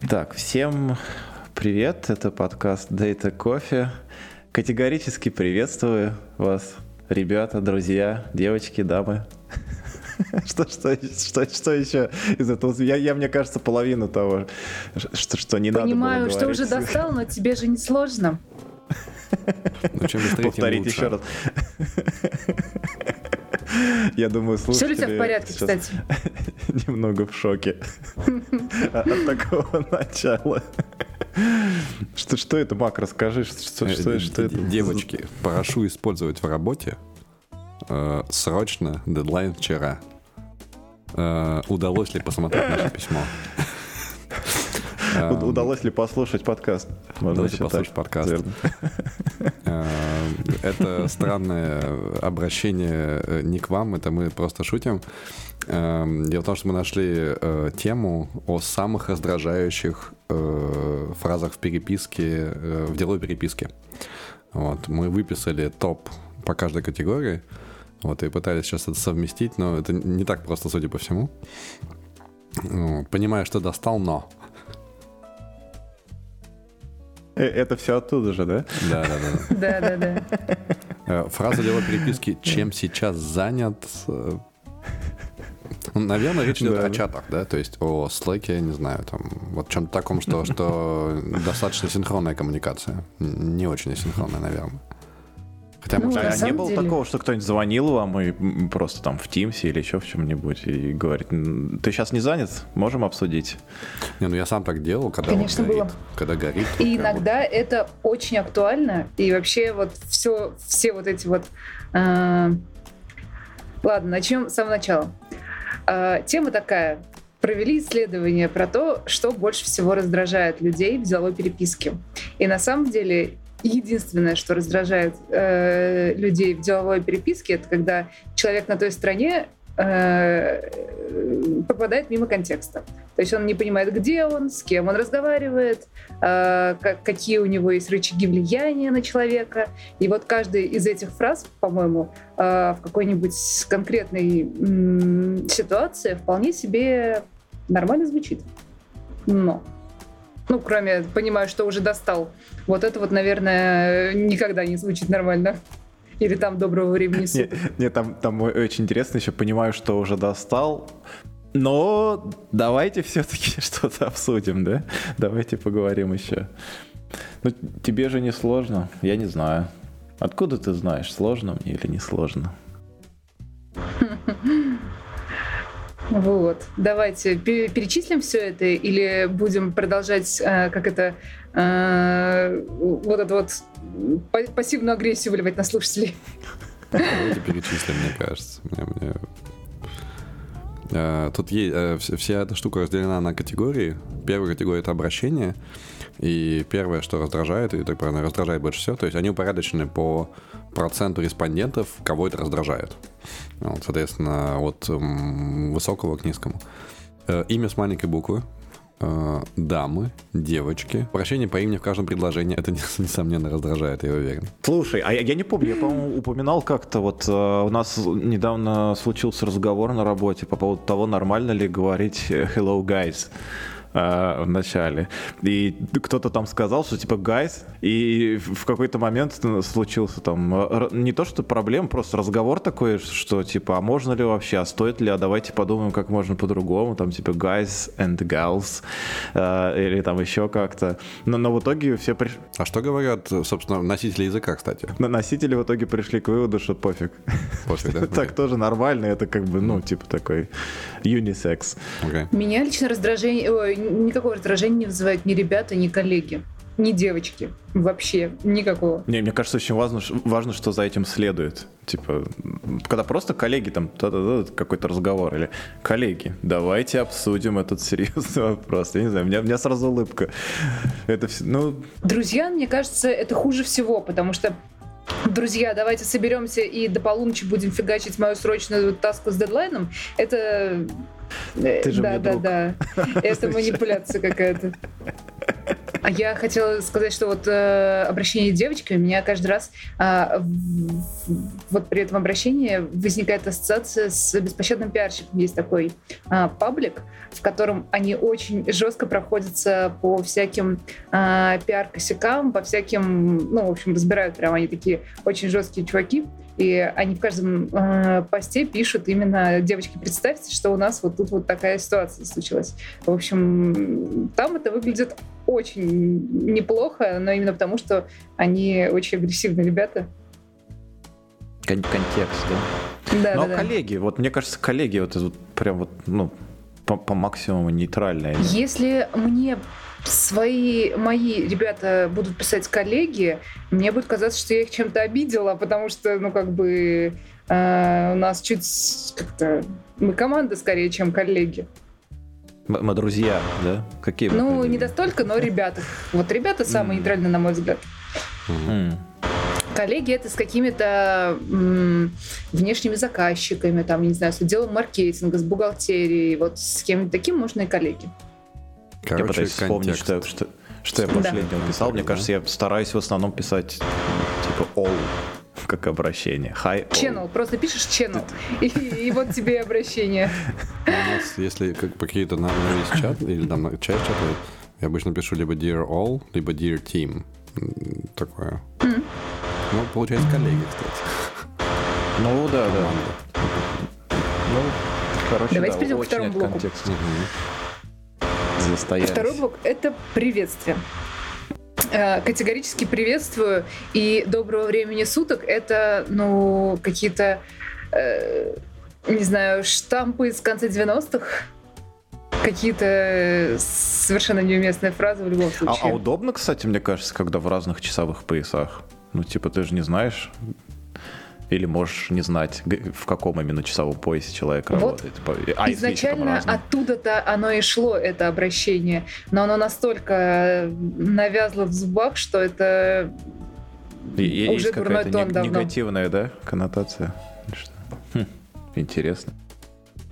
Так, всем привет, это подкаст Data Coffee. Категорически приветствую вас, ребята, друзья, девочки, дамы. Что, что, что, что еще из этого? Я, я, мне кажется, половину того, что, что не Понимаю, надо было что уже достал, но тебе же не сложно. Ну, чем быстрее, Повторить лучше. еще раз. Я думаю, Все ли слушатели у тебя в порядке, сейчас кстати? немного в шоке от такого начала. Что, что это, Мак, расскажи, что, что, Э, что это? Девочки, прошу использовать в работе э, срочно дедлайн вчера. Э, удалось ли посмотреть наше письмо? Удалось ли послушать подкаст? Можно еще послушать так, подкаст? Э, Это странное обращение э, не к вам, это мы просто шутим. Э, Дело в том, что мы нашли тему о самых раздражающих фразах в переписке, в деловой переписке. Вот, мы выписали топ по каждой категории, вот, и пытались сейчас это совместить, но это не так просто, судя по всему. Ну, Понимаю, что достал, но. Э, Это все оттуда же, да? Да, да, да. Да, да, да. Э, Фраза деловой переписки «чем сейчас занят?» э, ну, Наверное, речь идет Да. о чатах, да, то есть о слэке, я не знаю, там, вот чем-то таком, что, что достаточно синхронная коммуникация. Не очень асинхронная, наверное. Хотя, Ну, может, А не было деле- такого, что кто-нибудь звонил вам и просто там в Тимсе или еще в чем-нибудь и говорит, «М, ты сейчас не занят? Можем обсудить? не, ну я сам так делал, когда Конечно, вот горит. было. Когда горит. И прям вот. иногда это очень актуально. И вообще вот все, все вот эти вот... э, Ладно, начнем с самого начала. Э, Тема такая. Провели исследование про то, что больше всего раздражает людей в деловой переписке. И на самом деле единственное, что раздражает э, людей в деловой переписке, это когда человек на той стороне э, попадает мимо контекста. То есть он не понимает, где он, с кем он разговаривает, э, как- какие у него есть рычаги влияния на человека. И вот каждая из этих фраз, по-моему, э, в какой-нибудь конкретной м, ситуации вполне себе нормально звучит. Но, ну, кроме понимаю, что уже достал. Вот это вот, наверное, никогда не звучит нормально. Или там доброго времени суток. не, там, там очень интересно, еще понимаю, что уже достал. Но давайте все-таки что-то обсудим, да? Давайте поговорим еще. Ну, тебе же не сложно, я не знаю. Откуда ты знаешь, сложно мне или не сложно? Вот. Давайте пе- перечислим все это или будем продолжать, э, как это, э, вот это вот па- пассивную агрессию выливать на слушателей. Давайте перечислим, мне кажется. Мне- мне- Тут есть, э, вс- вся эта штука разделена на категории. Первая категория — это обращение. И первое, что раздражает, и так правильно, раздражает больше всего, то есть они упорядочены по проценту респондентов, кого это раздражает. Соответственно, от высокого к низкому. Э, Имя с маленькой буквы. Э, Дамы, девочки. Обращение по имени в каждом предложении. Это, несомненно, раздражает, я уверен. Слушай, а я, я не помню, я, по-моему, упоминал как-то, вот э, у нас недавно случился разговор на работе по поводу того, нормально ли говорить э, hello guys э, в начале. И кто-то там сказал, что типа guys, и в какой-то момент случился там э, не то, что проблема, просто разговор такой, что типа, а можно ли вообще, а стоит ли, а давайте подумаем, как можно по-другому, там типа guys and girls, э, или там еще как-то. Но, но в итоге все пришли... А что говорят, собственно, носители языка, кстати? Но носители в итоге пришли к выводу, что пофиг. Пофиг, да? Так тоже нормально, это как бы, ну, типа такой юнисекс. Окей. Меня лично раздражение, никакого раздражения не вызывают ни ребята, ни коллеги, ни девочки. Вообще никакого. Не, мне кажется, очень важно, важно, что за этим следует. Типа, когда просто коллеги там какой-то разговор, или коллеги, давайте обсудим этот серьезный вопрос. Я не знаю, у меня, у меня сразу улыбка. Это все, ну, Друзья, мне кажется, это хуже всего, потому что Друзья, давайте соберемся и до полуночи будем фигачить мою срочную таску с дедлайном. Это... э, Ты же да, мне да, друг. да. Это манипуляция какая-то. А я хотела сказать, что вот э, обращение девочки у меня каждый раз э, вот при этом обращении возникает ассоциация с беспощадным пиарщиком. Есть такой э, паблик, в котором они очень жестко проходятся по всяким э, пиар-косякам, по всяким, ну, в общем, разбирают прямо они такие очень жесткие чуваки. И они в каждом э, посте пишут именно девочки, представьте, что у нас вот тут вот такая ситуация случилась. В общем, там это выглядит очень неплохо, но именно потому, что они очень агрессивные ребята. Кон- контекст, да? Да, Но да, да. коллеги, вот мне кажется, коллеги вот, вот прям вот, ну, по, по максимуму нейтральные. Если мне свои, мои ребята будут писать коллеги, мне будет казаться, что я их чем-то обидела, потому что, ну, как бы э, у нас чуть как-то... Мы команда скорее, чем коллеги. Мы, друзья, да? Какие Ну, не настолько, но ребята. Вот ребята самые нейтральные, на мой взгляд. М. Коллеги это с какими-то м, внешними заказчиками, там, не знаю, с отделом маркетинга, с бухгалтерией, вот с кем-то таким можно и коллеги. Короче, пытаюсь вспомнить, что, что, что я Да. последнего писал. Мне Да. кажется, я стараюсь в основном писать типа all как обращение. Hi, all. Channel, просто пишешь channel, и, и вот тебе и обращение. У нас, если как по какие-то на, на весь чат или там на часть чата, я обычно пишу либо Dear All, либо Dear Team. Такое. Ну, получается, коллеги, кстати. Ну да, да. Ну, короче, Давайте да, перейдем к очень второму блоку. контекста Мгм. Застоялись. Второй блок — это приветствие. Э, Категорически приветствую. И доброго времени суток — это, ну, какие-то, э, не знаю, штампы из конца 90-х. Какие-то совершенно неуместные фразы в любом А, случае. а удобно, кстати, мне кажется, когда в разных часовых поясах. Ну, типа, ты же не знаешь. Или можешь не знать, в каком именно часовом поясе человек Вот работает. А Изначально оттуда-то оно и шло, это обращение. Но оно настолько навязло в зубах, что это И- уже есть дурной какая-то тон нег- давно. негативная, да, коннотация? Хм, интересно.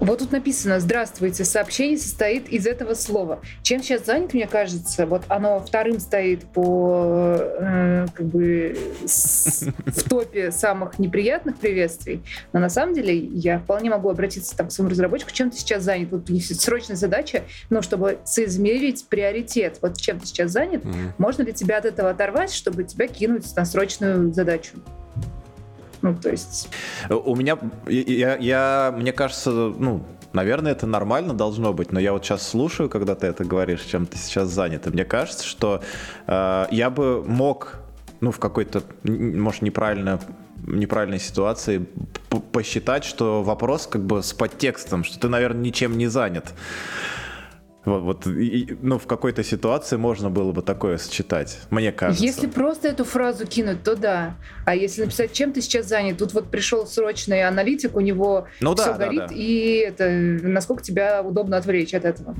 Вот тут написано «Здравствуйте». Сообщение состоит из этого слова. Чем сейчас занят, мне кажется, вот оно вторым стоит по э, как бы с- в топе самых неприятных приветствий. Но на самом деле я вполне могу обратиться там, к своему разработчику, чем ты сейчас занят. Вот есть срочная задача, ну, чтобы соизмерить приоритет. Вот чем ты сейчас занят, Мгм. можно ли тебя от этого оторвать, чтобы тебя кинуть на срочную задачу? Ну, то есть... У меня, я, я- мне кажется, ну, наверное, это нормально должно быть, но я вот сейчас слушаю, когда ты это говоришь, чем ты сейчас занят, и мне кажется, что э, я бы мог, ну, в какой-то, может, неправильно неправильной ситуации посчитать, что вопрос как бы с подтекстом, что ты, наверное, ничем не занят. Вот, вот и- ну, в какой-то ситуации можно было бы такое сочетать, мне кажется. Если просто эту фразу кинуть, то да. А если написать, чем ты сейчас занят, тут вот пришел срочный аналитик, у него Ну все да, да, горит, да. и это насколько тебя удобно отвлечь от этого.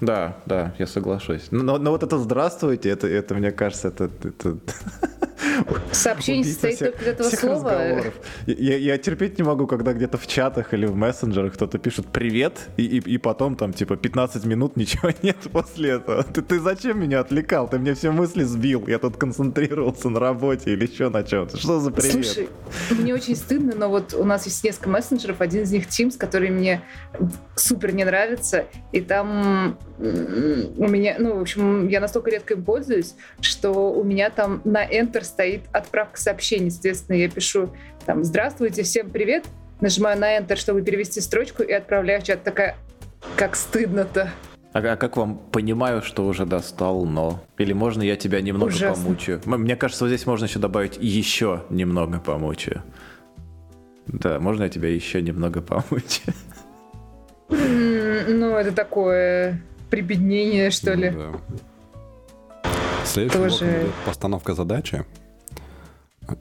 Да, да, я соглашусь. Но, но вот это здравствуйте, это, это мне кажется, это, это Сообщение состоит всех- только из этого слова. Я, я терпеть не могу, когда где-то в чатах или в мессенджерах кто-то пишет привет, и, и, и потом там типа 15 минут ничего нет после этого. Ты, ты зачем меня отвлекал? Ты мне все мысли сбил. Я тут концентрировался на работе или еще на чем-то. Что за привет? Слушай, мне очень стыдно, но вот у нас есть несколько мессенджеров, один из них Teams, который мне супер не нравится, и там у меня, ну, в общем, я настолько редко им пользуюсь, что у меня там на Enter стоит отправка сообщений, соответственно, я пишу там «Здравствуйте, всем привет», нажимаю на Enter, чтобы перевести строчку, и отправляю в чат. Такая, как стыдно-то. А, а как вам понимаю, что уже достал, но? Или можно я тебя немного Ужасно. помучаю? Мне кажется, вот здесь можно еще добавить еще немного помучаю. Да, можно я тебя еще немного помучаю? Ну, это такое прибеднение, что ли. Ну Да. Следующий блок Тоже- идет постановка задачи.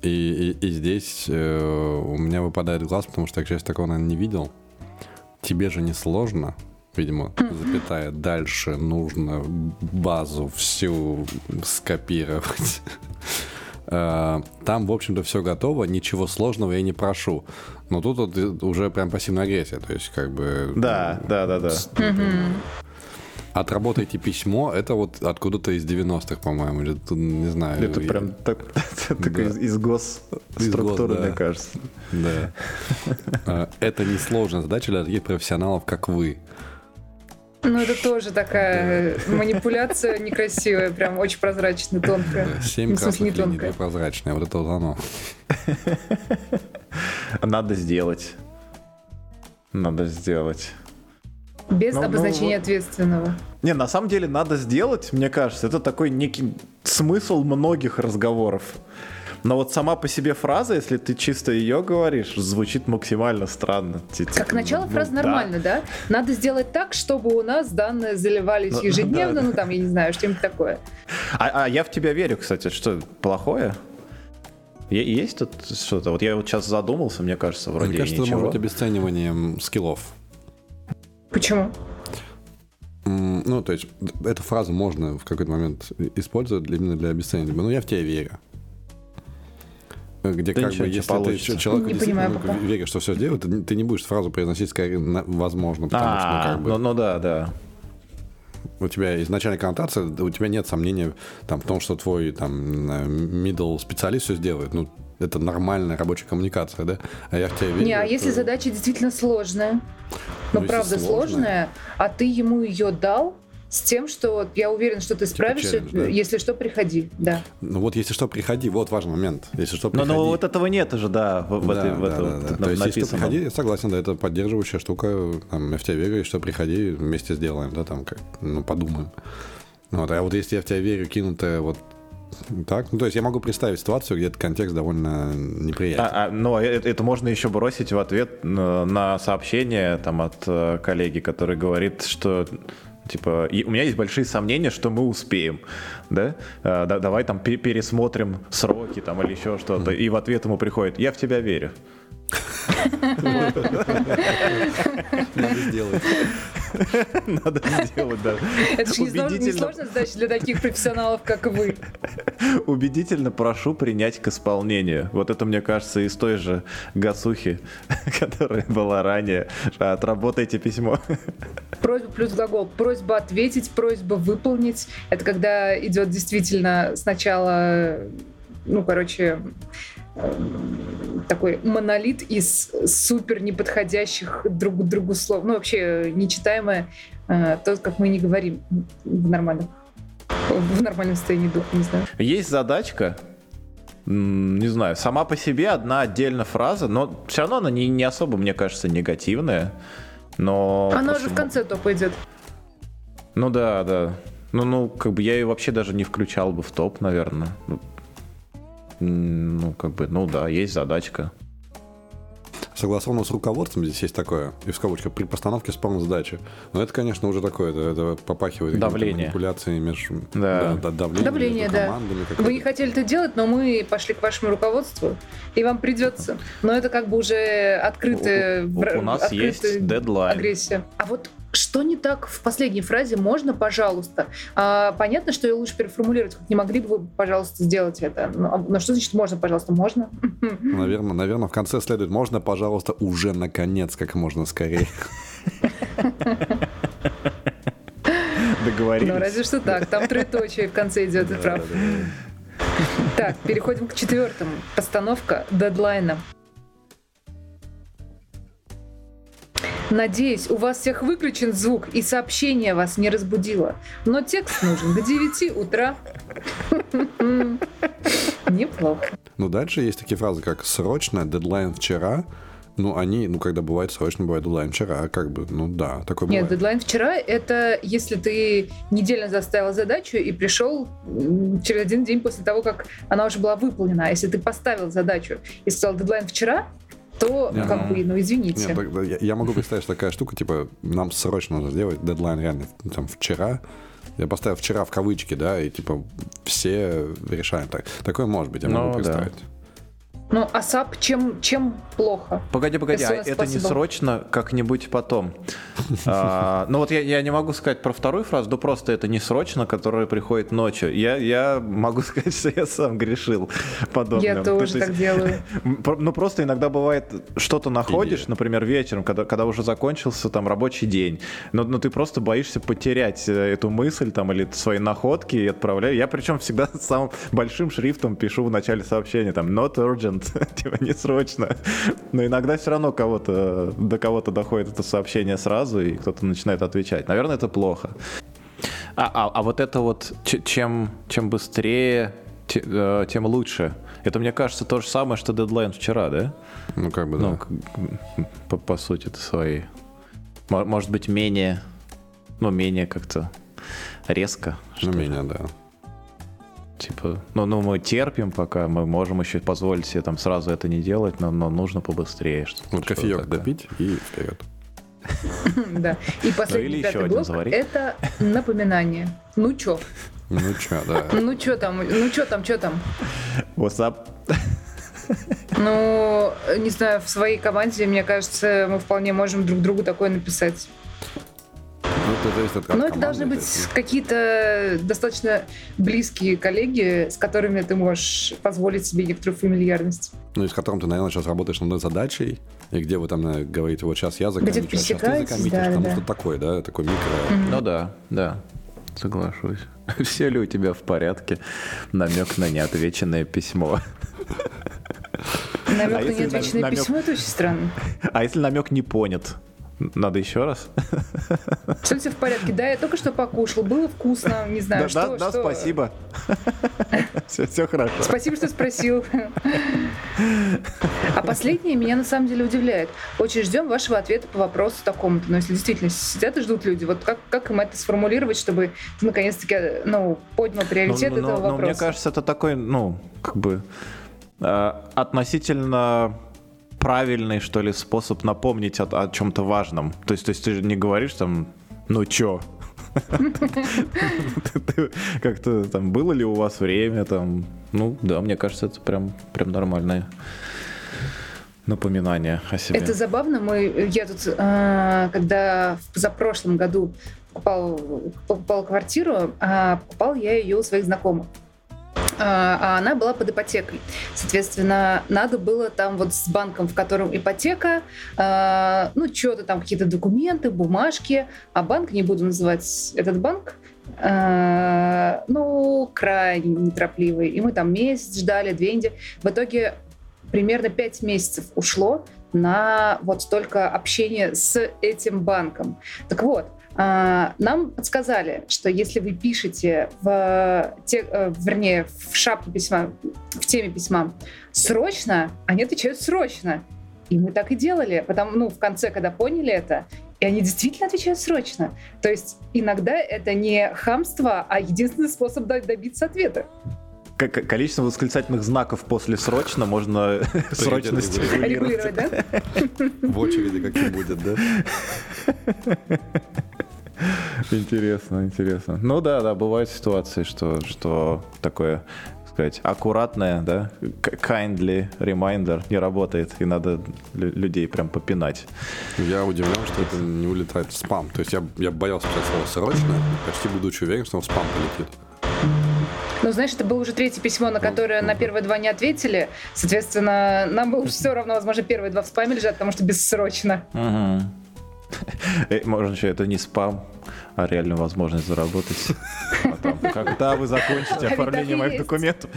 И, и- и здесь э, у меня выпадает глаз, потому что я, к счастью, такого, наверное, не видел. Тебе же не сложно, видимо, запятая, дальше нужно базу всю скопировать. Э, Там, в общем-то, все готово, ничего сложного я не прошу. Но тут вот уже прям пассивная агрессия, то есть как бы... Да, да, да, да. Отработайте письмо, это вот откуда-то из 90-х, по-моему, или тут, не знаю. Это и- прям так, так Да. из, из госструктуры, Из гос, да. мне кажется. Да. А, Это несложная задача для таких профессионалов, как вы. Ну, это тоже такая манипуляция некрасивая, прям очень прозрачная, тонкая. Семь Ну, в смысле, не красных линий, тонкая. две прозрачные. Вот это вот оно. Надо сделать. Надо сделать. Без Ну, ну, обозначения вот. ответственного. Не, на самом деле надо сделать, мне кажется, это такой некий смысл многих разговоров. Но вот сама по себе фраза, если ты чисто ее говоришь, звучит максимально странно. Как начало ну, фразы да. нормально, да? Надо сделать так, чтобы у нас данные заливались Ну, ежедневно, да. ну там, я не знаю, что-нибудь такое. А, а я в тебя верю, кстати, что плохое? Есть тут что-то? Вот я вот сейчас задумался, мне кажется, вроде Мне кажется, это ничего. может быть обесцениванием скиллов. Почему? Ну, то есть, эту фразу можно в какой-то момент использовать именно для обесценивания. Ну, я в тебя верю. Где Да как ничего, бы, если ты получится. ч- человеку Не действительно понимаю пока. веришь, что все сделает, ты, не- ты не будешь фразу произносить скорее возможно, потому что, ну, А, как бы, ну, ну да, да. у тебя изначальная коннотация, у тебя нет сомнения там, в том, что твой там, middle специалист все сделает. Ну, это нормальная рабочая коммуникация, да? А я в тебя верю. Не, а это- если задача действительно сложная, ну, Ну, если правда сложная. сложная, а ты ему ее дал с тем, что вот я уверен, что ты справишься, челлендж, да? если что, приходи, да. Ну вот если что, приходи. Вот важный момент. Если что, Но, приходи. но вот этого нет уже, да, в, в Да, этой, в да, этом да, да. на- То есть, если что, приходи, я согласен, да, это поддерживающая штука. Там, я в тебя верю, и что приходи, вместе сделаем, да, там, как, ну, подумаем. Вот, а вот если я в тебя верю, кинутая вот так, ну, то есть я могу представить ситуацию, где этот контекст довольно неприятен. А, а, ну, это, это можно еще бросить в ответ на, на сообщение там, от э, коллеги, который говорит, что типа «И у меня есть большие сомнения, что мы успеем, да? Э, да- давай там пе- пересмотрим сроки там или еще что-то. И в ответ ему приходит «Я в тебя верю». Надо сделать. Надо сделать, да. Это же не сложно- не Убедительно. сложная задача для таких профессионалов, как вы. Убедительно прошу принять к исполнению. Вот это, мне кажется, из той же Гасухи, которая была ранее. Отработайте письмо. Просьба плюс глагол. Просьба ответить, просьба выполнить. Это когда идет действительно сначала, ну, короче, такой монолит из супер неподходящих друг к другу слов. Ну, вообще нечитаемое, э, то, как мы не говорим в нормальном, в нормальном состоянии духа, не знаю. Есть задачка, не знаю, сама по себе одна отдельная фраза, но все равно она не, не особо, мне кажется, негативная. Но Она просто уже в конце топ идет. Ну да, да. Ну, ну, как бы я ее вообще даже не включал бы в топ, наверное. Ну, как бы, ну да, есть задачка. Согласованно с руководством здесь есть такое, и в скобочках, при постановке спорной задачи. Но это, конечно, уже такое, это, это попахивает Давление. манипуляциями между Да. да, давление, Давление, между да. командами. Вы не хотели это делать, но мы пошли к вашему руководству, и вам придется. Но это как бы уже открытая, У- у- у нас открытая есть дедлайн. агрессия. А вот что не так в последней фразе? Можно, пожалуйста? А, понятно, что ее лучше переформулировать. Не могли бы вы, пожалуйста, сделать это? Но, а- но что значит можно, пожалуйста? Можно? Наверное, наверное, в конце следует, можно, пожалуйста, уже наконец, как можно скорее. Договорились. Ну, разве что так. Там троеточие в конце идет, ты прав. Так, переходим к четвертому. Постановка дедлайна. Надеюсь, у вас всех выключен звук и сообщение вас не разбудило. Но текст нужен до 9 утра. Неплохо. Ну, дальше есть такие фразы, как «срочно», «дедлайн вчера». Ну, они, ну, когда бывает срочно, бывает дедлайн вчера, как бы, ну, да, такое Нет, бывает. дедлайн вчера — это если ты недельно заставил задачу и пришел через один день после того, как она уже была выполнена. А если ты поставил задачу и сказал дедлайн вчера, то, Не, как ну, бы, ну, извините. Нет, я, я могу представить, что такая штука, типа, нам срочно нужно сделать дедлайн реально, ну, там, вчера. Я поставил вчера в кавычки, да, и, типа, все решаем так. Такое может быть, я Ну, могу да. Ну, ASAP чем, чем плохо? Погоди, погоди, а это не срочно как-нибудь потом. А, ну вот я, я не могу сказать про вторую фразу, да просто это не срочно, которая приходит ночью. Я, я могу сказать, что я сам грешил подобным. Я тоже то, так есть, делаю. Ну просто иногда бывает, что-то находишь, Идея. например, вечером, когда, когда уже закончился там рабочий день, но, но ты просто боишься потерять э, эту мысль там или свои находки и отправляю. Я причем всегда самым большим шрифтом пишу в начале сообщения там not urgent, типа не срочно. Но иногда все равно кого-то до кого-то доходит это сообщение сразу, и кто-то начинает отвечать. Наверное, это плохо. А, а, а вот это вот, чем, чем быстрее, э, тем лучше. Это, мне кажется, то же самое, что дедлайн вчера, да? Ну, как бы, да. Ну, по, по сути, это свои. Может быть, менее, ну, менее как-то резко. Ну, менее, да. Типа, ну, ну, мы терпим пока, мы можем еще позволить себе там сразу это не делать, но, но нужно побыстрее. Что, вот кофеек допить и вперед. Да. И последний пятый блок — это напоминание. Ну чё? Ну чё, да. Ну чё там, ну чё там, чё там? WhatsApp. Ну, не знаю, в своей команде, мне кажется, мы вполне можем друг другу такое написать. Ну, это зависит от Но это должны быть какие-то достаточно близкие коллеги, с которыми ты можешь позволить себе некоторую фамильярность. Ну, и с которым ты, наверное, сейчас работаешь над задачей, и где вы там говорите, вот сейчас я а сейчас ты закоммитишь, да, потому да. что такое, да, такой микро... Mm-hmm. Ну да, да, соглашусь. Все ли у тебя в порядке? Намек на неотвеченное письмо. Намек а на неотвеченное намек... письмо, это очень странно. А если намек не понят? Надо еще раз? Все, все в порядке. Да, я только что покушал. Было вкусно. Не знаю, да, что. Да, что... спасибо. Все, все хорошо. Спасибо, что спросил. А последнее меня на самом деле удивляет. Очень ждем вашего ответа по вопросу такому-то. Но если действительно сидят и ждут люди, вот как, как им это сформулировать, чтобы ты наконец-таки ну, поднял приоритет но, этого но, вопроса? Но мне кажется, это такой, ну, как бы э, относительно правильный, что ли, способ напомнить о, о чем-то важном. То есть, то есть ты же не говоришь там, ну чё, как-то там было ли у вас время? Там ну да мне кажется это прям прям нормальное напоминание о себе. Это забавно мы я тут а, когда в позапрошлом году покупал покупал квартиру а покупал я ее у своих знакомых а, а она была под ипотекой. Соответственно, надо было там вот с банком, в котором ипотека, а, ну, что-то там, какие-то документы, бумажки, а банк, не буду называть этот банк, а, ну, крайне неторопливый. И мы там месяц ждали, две недели. В итоге примерно пять месяцев ушло на вот только общение с этим банком. Так вот, нам подсказали, что если вы пишете в, те, э, вернее, в шапке письма, в теме письма срочно, они отвечают срочно. И мы так и делали. Потому, ну, в конце, когда поняли это, и они действительно отвечают срочно. То есть иногда это не хамство, а единственный способ добиться ответа количество восклицательных знаков после срочно можно срочность регулировать. да? В очереди каким будет, да? Интересно, интересно. Ну да, да, бывают ситуации, что, что такое сказать, аккуратное, да, kindly reminder не работает, и надо людей прям попинать. Я удивлен, что это не улетает в спам. То есть я, я боялся писать слово «срочно», почти будучи уверен, что он в спам полетит. Ну, знаешь, это было уже третье письмо, на которое на первые два не ответили. Соответственно, нам было все равно, возможно, первые два в спаме лежат, потому что бессрочно. Угу. Можно еще это не спам, а реальную возможность заработать. Потом, когда вы закончите оформление моих документов.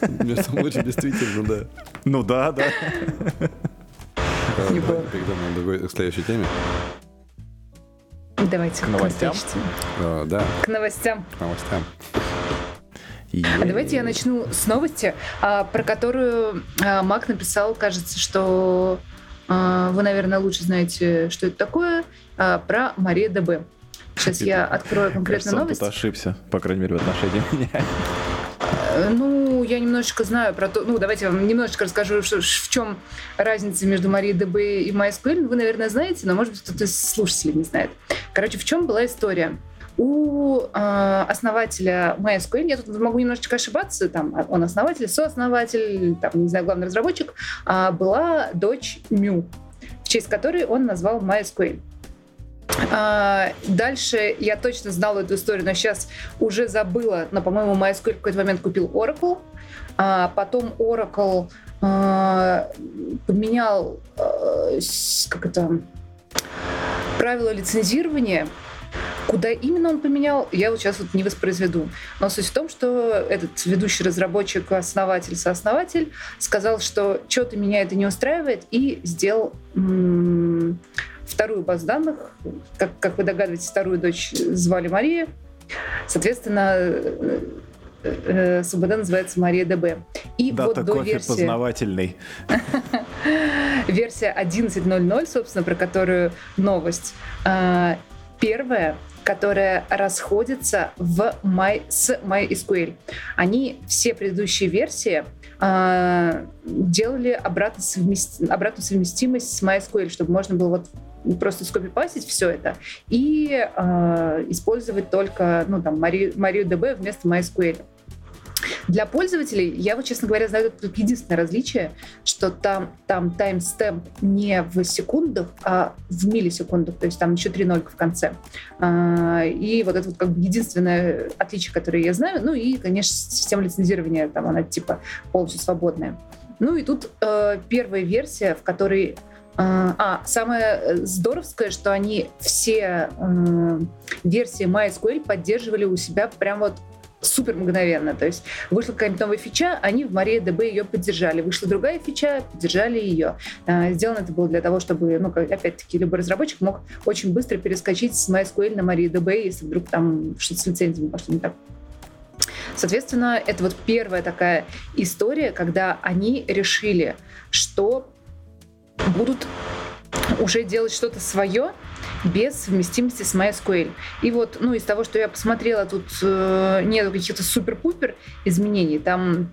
Между прочим, действительно, да. Ну да, да. Перейдем на другой, к следующей теме. Давайте к новостям. А, да. К новостям. К новостям. А давайте я начну с новости, а, про которую а, Мак написал, кажется, что а, вы, наверное, лучше знаете, что это такое, а, про Мария ДБ. Сейчас я открою конкретно новость. тут ошибся, по крайней мере, в отношении меня. Э, ну, я немножечко знаю про то. Ну, давайте я вам немножечко расскажу, что, в чем разница между Марией ДБ и MySQL. Вы, наверное, знаете, но, может быть, кто-то из слушателей не знает. Короче, в чем была история? У э, основателя MySQL, я тут могу немножечко ошибаться, там он основатель, сооснователь, там, не знаю, главный разработчик, э, была дочь Мю, в честь которой он назвал MySQL. А, дальше я точно знала эту историю, но сейчас уже забыла. Но, по-моему, MySQL в какой-то момент купил Oracle. А потом Oracle а, поменял а, как это, правила лицензирования Куда именно он поменял, я вот сейчас вот не воспроизведу. Но суть в том, что этот ведущий разработчик, основатель, сооснователь сказал, что что-то меня это не устраивает, и сделал м- вторую базу данных. Как, как вы догадываетесь, вторую дочь звали Мария. Соответственно, э, э, СУБД называется Мария ДБ. И Дата вот до кофе версии... познавательный. Версия 11.00, собственно, про которую новость. А, первая которая расходится в My, с MySQL. Они все предыдущие версии э, делали обратно совмест... обратную совместимость с MySQL, чтобы можно было вот просто скопипастить все это и э, использовать только ну, там, MariaDB вместо MySQL. Для пользователей, я вот, честно говоря, знаю только единственное различие, что там, там таймстемп не в секундах, а в миллисекундах, то есть там еще три нолька в конце. А, и вот это вот как бы единственное отличие, которое я знаю. Ну и, конечно, система лицензирования, там она типа полностью свободная. Ну и тут э, первая версия, в которой а, а, самое здоровское, что они все э, версии MySQL поддерживали у себя прям вот супер мгновенно. То есть вышла какая-нибудь новая фича, они в MariaDB ее поддержали. Вышла другая фича, поддержали ее. А, сделано это было для того, чтобы, ну, опять-таки, любой разработчик мог очень быстро перескочить с MySQL на MariaDB, если вдруг там что-то с лицензиями пошло не так. Соответственно, это вот первая такая история, когда они решили, что будут уже делать что-то свое, без совместимости с MySQL. И вот, ну, из того, что я посмотрела, тут э, нет каких-то супер-пупер изменений. Там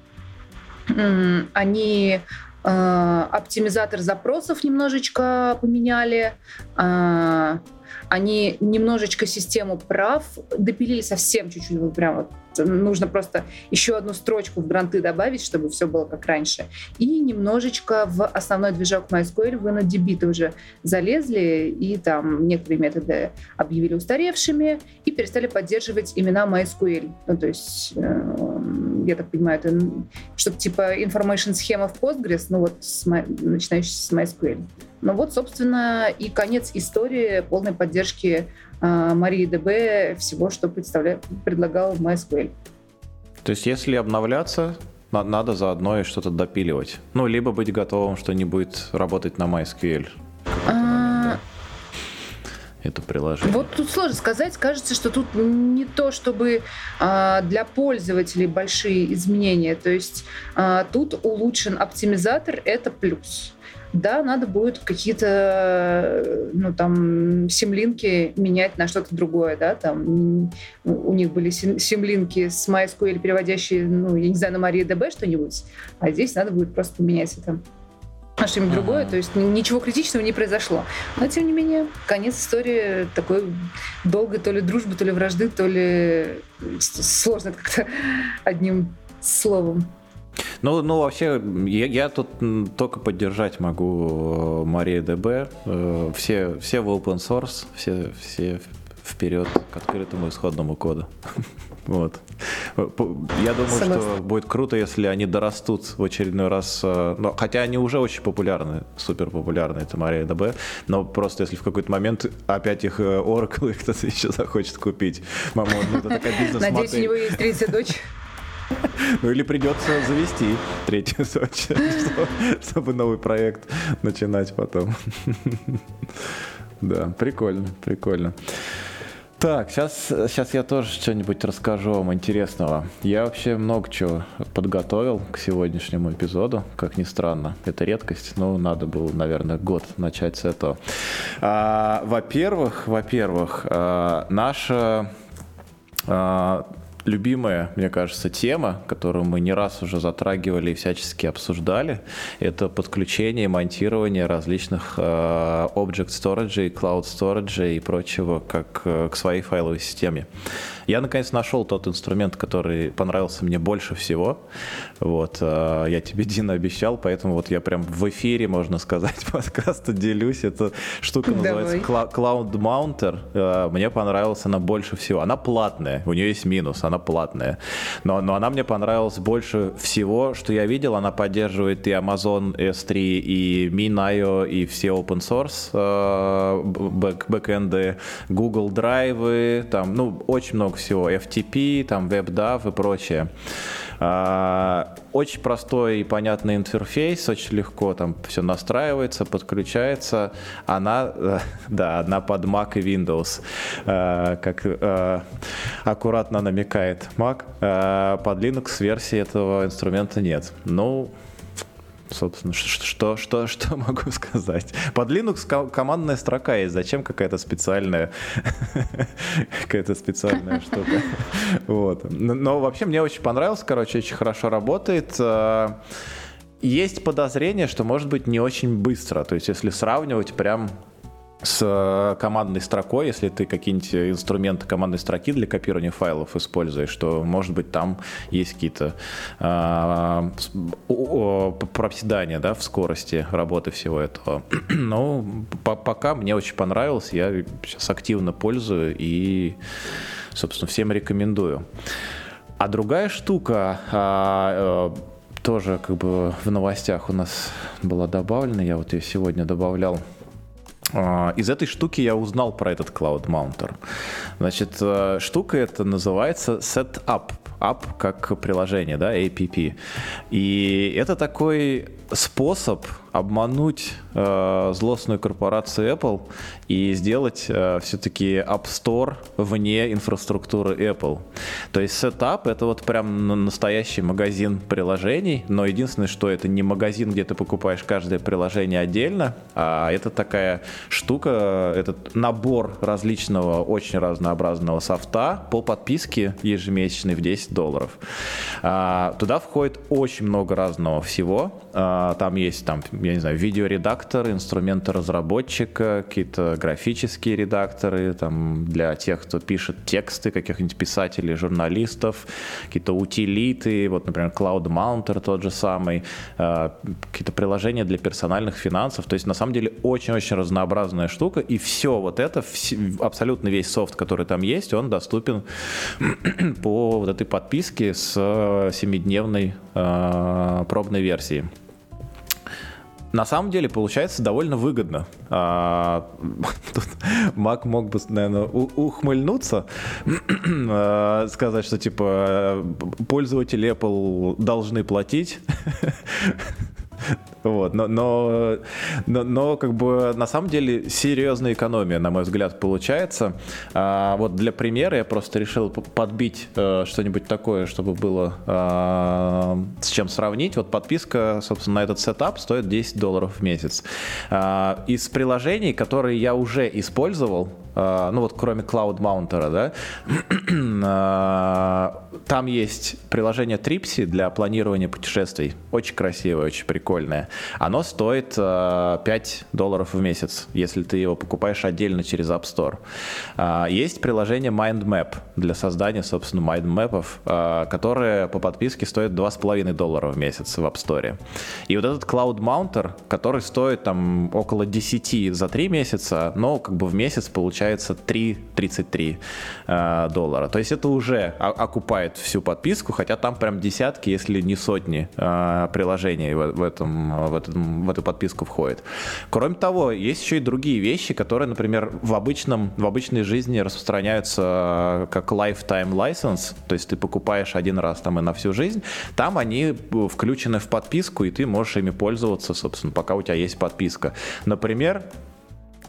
э, они оптимизатор запросов немножечко поменяли, э, они немножечко систему прав допилили совсем чуть-чуть, вот прям вот нужно просто еще одну строчку в гранты добавить, чтобы все было как раньше. И немножечко в основной движок MySQL вы на DB уже залезли, и там некоторые методы объявили устаревшими и перестали поддерживать имена MySQL. Ну, то есть, э, я так понимаю, это что-то типа information схема в Postgres, ну вот с, начинающий с MySQL. Ну вот, собственно, и конец истории полной поддержки э, Марии ДБ всего, что представля... предлагал MySQL. То есть, если обновляться, надо заодно и что-то допиливать. Ну, либо быть готовым, что не будет работать на MySQL. А... Это приложение. Вот тут сложно сказать. Кажется, что тут не то, чтобы а, для пользователей большие изменения. То есть а, тут улучшен оптимизатор, это плюс да, надо будет какие-то, ну, там, симлинки менять на что-то другое, да, там, у них были симлинки с MySQL, переводящие, ну, я не знаю, на MariaDB что-нибудь, а здесь надо будет просто поменять это на что-нибудь ага. другое, то есть ничего критичного не произошло. Но, тем не менее, конец истории такой долгой то ли дружбы, то ли вражды, то ли сложно как-то одним словом. Ну, ну вообще, я, я тут только поддержать могу MariaDB. Э, все, все в open source, все, все вперед к открытому исходному коду. Вот. Я думаю, что будет круто, если они дорастут в очередной раз. Э, но, хотя они уже очень популярны, супер популярны, это MariaDB. Но просто если в какой-то момент опять их э, Oracle кто-то еще захочет купить. Мама, ну, это такая бизнес-модель. Надеюсь, у него есть третья дочь. Ну или придется завести третью Сочи, чтобы новый проект начинать потом. Да, прикольно, прикольно. Так, сейчас, сейчас я тоже что-нибудь расскажу вам интересного. Я вообще много чего подготовил к сегодняшнему эпизоду, как ни странно. Это редкость, но надо было, наверное, год начать с этого. А, во-первых, во-первых, а, наша а, любимая, мне кажется, тема, которую мы не раз уже затрагивали и всячески обсуждали, это подключение и монтирование различных э, Object Storage, Cloud Storage и прочего как э, к своей файловой системе. Я наконец нашел тот инструмент, который понравился мне больше всего. Вот, э, я тебе, Дина, обещал, поэтому вот я прям в эфире, можно сказать, подкаста делюсь. Эта штука называется Cloud Mounter. Э, мне понравилась она больше всего. Она платная, у нее есть минус, она платная. Но, но она мне понравилась больше всего, что я видел. Она поддерживает и Amazon S3, и Minayo, и все open source э, бэкэнды, Google Drive, там, ну, очень много всего, FTP, там WebDAV и прочее. А, очень простой и понятный интерфейс, очень легко там все настраивается, подключается. Она, э, да, она под Mac и Windows, э, как э, аккуратно намекает Mac. Под Linux версии этого инструмента нет. Ну, собственно, что, что, что могу сказать? Под Linux командная строка есть. Зачем какая-то специальная какая-то специальная штука? Вот. Но вообще мне очень понравилось, короче, очень хорошо работает. А, есть подозрение, что может быть не очень быстро. То есть, если сравнивать прям с э, командной строкой, если ты какие-нибудь инструменты командной строки для копирования файлов используешь, что, может быть, там есть какие-то э, проседания да, в скорости работы всего этого. Но по пока мне очень понравилось, я сейчас активно пользую и, собственно, всем рекомендую. А другая штука, а, э, тоже как бы в новостях у нас была добавлена, я вот ее сегодня добавлял, а, из этой штуки я узнал про этот Cloud Mounter. Значит, э, штука эта называется Setup. App как приложение, да, APP. И это такой способ обмануть э, злостную корпорацию Apple и сделать э, все-таки App Store вне инфраструктуры Apple. То есть Setup это вот прям настоящий магазин приложений, но единственное, что это не магазин, где ты покупаешь каждое приложение отдельно, а это такая штука, этот набор различного, очень разнообразного софта по подписке ежемесячной в 10 долларов. А, туда входит очень много разного всего. А, там есть там я не знаю, видеоредактор, инструменты разработчика, какие-то графические редакторы, там, для тех, кто пишет тексты, каких-нибудь писателей, журналистов, какие-то утилиты, вот, например, Cloud Mounter тот же самый, э, какие-то приложения для персональных финансов. То есть, на самом деле, очень-очень разнообразная штука, и все вот это, абсолютно весь софт, который там есть, он доступен по вот этой подписке с 7-дневной э, пробной версией на самом деле получается довольно выгодно. А, тут Мак мог бы, наверное, ухмыльнуться, а, сказать, что типа пользователи Apple должны платить. Вот, но, но, но, но как бы на самом деле серьезная экономия, на мой взгляд, получается. А, вот для примера я просто решил подбить а, что-нибудь такое, чтобы было а, с чем сравнить. Вот подписка, собственно, на этот сетап стоит 10 долларов в месяц. А, из приложений, которые я уже использовал, а, ну вот кроме Cloud Mounter, да, а, там есть приложение Tripsy для планирования путешествий. Очень красивое, очень прикольное. Оно стоит 5 э, долларов в месяц, если ты его покупаешь отдельно через App Store. Э, есть приложение MindMap для создания, собственно, майндмэпов, э, которое по подписке стоит 2,5 доллара в месяц в App Store. И вот этот Cloud Mounter, который стоит там около 10 за 3 месяца, но как бы в месяц получается 3,33 доллара. То есть это уже окупает всю подписку, хотя там прям десятки, если не сотни приложений в этом в, этом, в эту подписку входит. Кроме того, есть еще и другие вещи, которые, например, в, обычном, в обычной жизни распространяются э, как lifetime license, то есть ты покупаешь один раз там и на всю жизнь, там они включены в подписку, и ты можешь ими пользоваться, собственно, пока у тебя есть подписка. Например,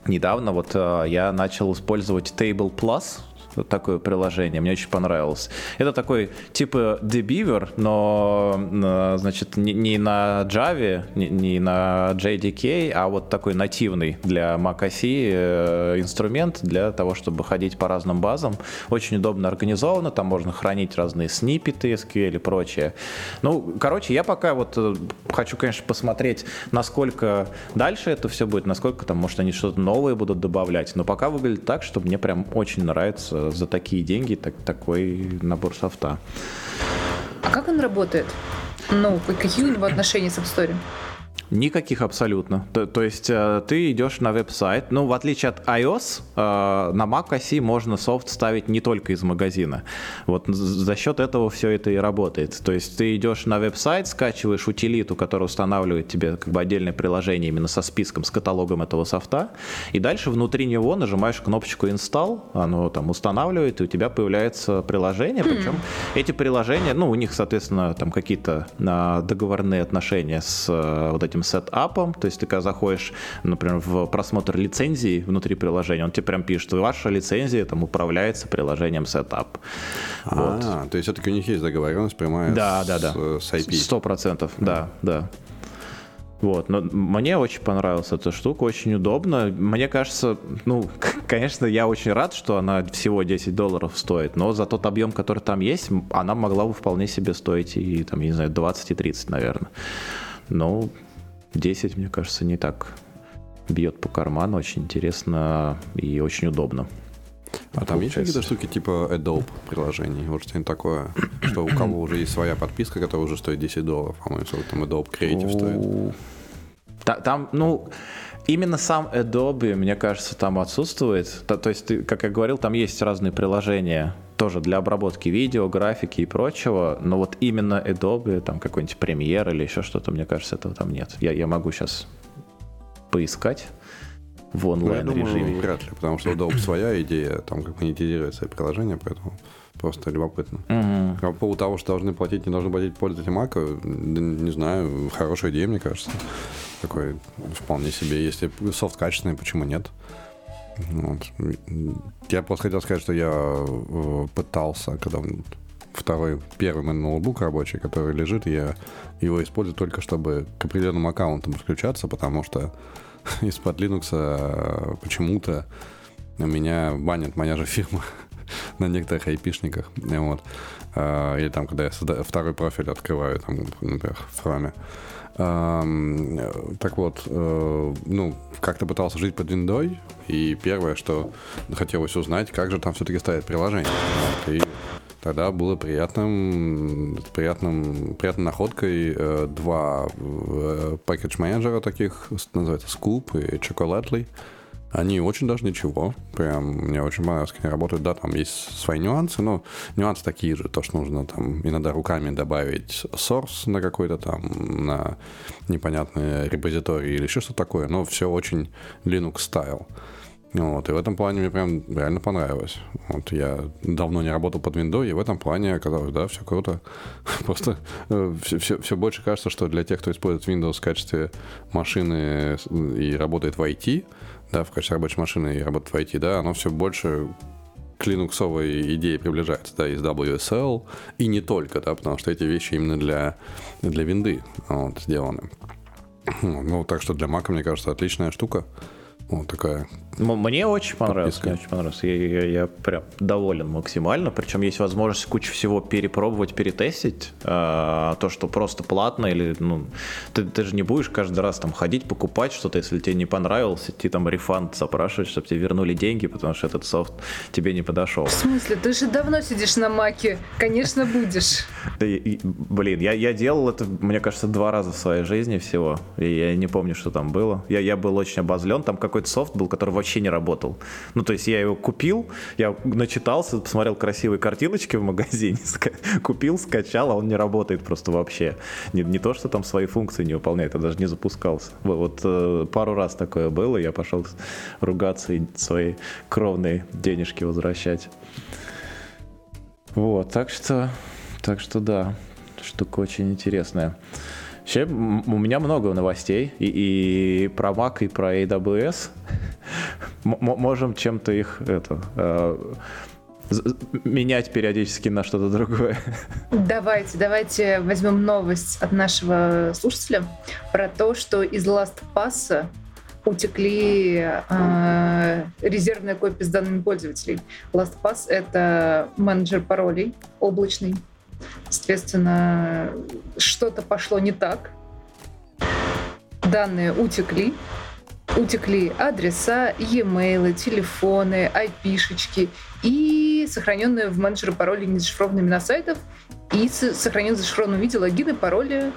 недавно вот э, я начал использовать Table Plus, такое приложение, мне очень понравилось. Это такой типа Debeaver, но, значит, не, на Java, не, на JDK, а вот такой нативный для macOS э, инструмент для того, чтобы ходить по разным базам. Очень удобно организовано, там можно хранить разные сниппеты SQL и прочее. Ну, короче, я пока вот э, хочу, конечно, посмотреть, насколько дальше это все будет, насколько там, может, они что-то новое будут добавлять, но пока выглядит так, что мне прям очень нравится за такие деньги так, такой набор софта. А как он работает? Ну, какие у него отношения с App Store? Никаких абсолютно. То, то есть э, ты идешь на веб-сайт. Ну, в отличие от iOS, э, на Mac OS можно софт ставить не только из магазина. Вот за счет этого все это и работает. То есть ты идешь на веб-сайт, скачиваешь утилиту, которая устанавливает тебе как бы отдельное приложение именно со списком, с каталогом этого софта, и дальше внутри него нажимаешь кнопочку Install, оно там устанавливает, и у тебя появляется приложение, причем эти приложения, ну, у них, соответственно, там какие-то а, договорные отношения с э, вот этим этим Setapp ом, то есть ты когда заходишь, например, в просмотр лицензии внутри приложения, он тебе прям пишет, ваша лицензия там управляется приложением Setapp. Вот. А, то есть все-таки у них есть договоренность прямая да, с, да, да. с IP. Сто процентов, да, да. Вот, но мне очень понравилась эта штука, очень удобно. Мне кажется, ну, конечно, я очень рад, что она всего 10 долларов стоит, но за тот объем, который там есть, она могла бы вполне себе стоить и, там, я не знаю, 20 и 30, наверное. Но 10, мне кажется, не так бьет по карману, очень интересно и очень удобно. А там есть какие-то штуки типа Adobe приложений? Вот что-нибудь такое, что у кого уже есть своя подписка, которая уже стоит 10 долларов, по-моему, сколько там Adobe Creative стоит? Там, ну, именно сам Adobe, мне кажется, там отсутствует. То, то есть, ты, как я говорил, там есть разные приложения тоже для обработки видео, графики и прочего, но вот именно Adobe, там какой-нибудь Premiere или еще что-то, мне кажется, этого там нет. Я, я могу сейчас поискать в онлайн-режиме. Ну, вряд ли, потому что Adobe своя идея, там как монетизирует свои приложения, поэтому просто любопытно. Угу. По поводу того, что должны платить, не должны платить пользователи Mac, не знаю, хорошая идея, мне кажется. Такой вполне себе. Если софт качественный, почему нет? Вот. Я просто хотел сказать, что я э, пытался, когда второй, первый мой ноутбук рабочий, который лежит, я его использую только чтобы к определенным аккаунтам подключаться, потому что из-под Linux э, почему-то меня банят моя же фирма на некоторых айпишниках. Вот. Э, или там, когда я второй профиль открываю, там, например, в Chrome. Так вот, э, ну, как-то пытался жить под виндой, и первое, что хотелось узнать, как же там все-таки стоит приложение. И тогда было приятным, приятным, приятной находкой э, два э, пакетж-менеджера таких, называется Scoop и Chocolately. Они очень даже ничего. Прям мне очень понравилось, как они работают. Да, там есть свои нюансы, но нюансы такие же. То, что нужно там иногда руками добавить source на какой-то там, на непонятный репозиторий или еще что-то такое. Но все очень Linux стайл. Вот, и в этом плане мне прям реально понравилось. Вот я давно не работал под Windows, и в этом плане оказалось, да, все круто. Просто все, э, все, все больше кажется, что для тех, кто использует Windows в качестве машины и работает в IT, да, в качестве рабочей машины и работает в IT, да, оно все больше к линуксовой идее приближается, да, из WSL, и не только, да, потому что эти вещи именно для, для винды вот, сделаны. Ну, так что для Mac, мне кажется, отличная штука. Вот такая. Мне очень понравилось. Мне очень понравилось. Я, я, я прям доволен максимально. Причем есть возможность кучу всего перепробовать, перетестить. А, то, что просто платно или ну ты, ты же не будешь каждый раз там ходить, покупать что-то, если тебе не понравилось, идти там рефанд запрашивать, чтобы тебе вернули деньги, потому что этот софт тебе не подошел. В смысле? Ты же давно сидишь на маке. Конечно, будешь. Блин, я, я делал это, мне кажется, два раза в своей жизни всего. И я не помню, что там было. Я, я был очень обозлен. Там какой какой-то софт был, который вообще не работал. Ну, то есть я его купил, я начитался, посмотрел красивые картиночки в магазине, купил, скачал, а он не работает просто вообще. Не, не то, что там свои функции не выполняет, а даже не запускался. Вот э, пару раз такое было, я пошел ругаться и свои кровные денежки возвращать. Вот, так что, так что да, штука очень интересная. Вообще, у меня много новостей и, и про Mac, и про AWS. можем чем-то их это э, менять периодически на что-то другое. Давайте, давайте возьмем новость от нашего слушателя про то, что из Last Pass утекли э, резервные копии с данными пользователей. LastPass — это менеджер паролей облачный. Соответственно, что-то пошло не так. Данные утекли. Утекли адреса, e-mail, телефоны, IP-шечки и сохраненные в менеджере пароли незашифрованные имена сайтов и сохраненные в зашифрованном виде логины, пароли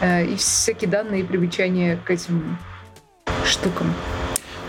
э, и всякие данные и примечания к этим штукам.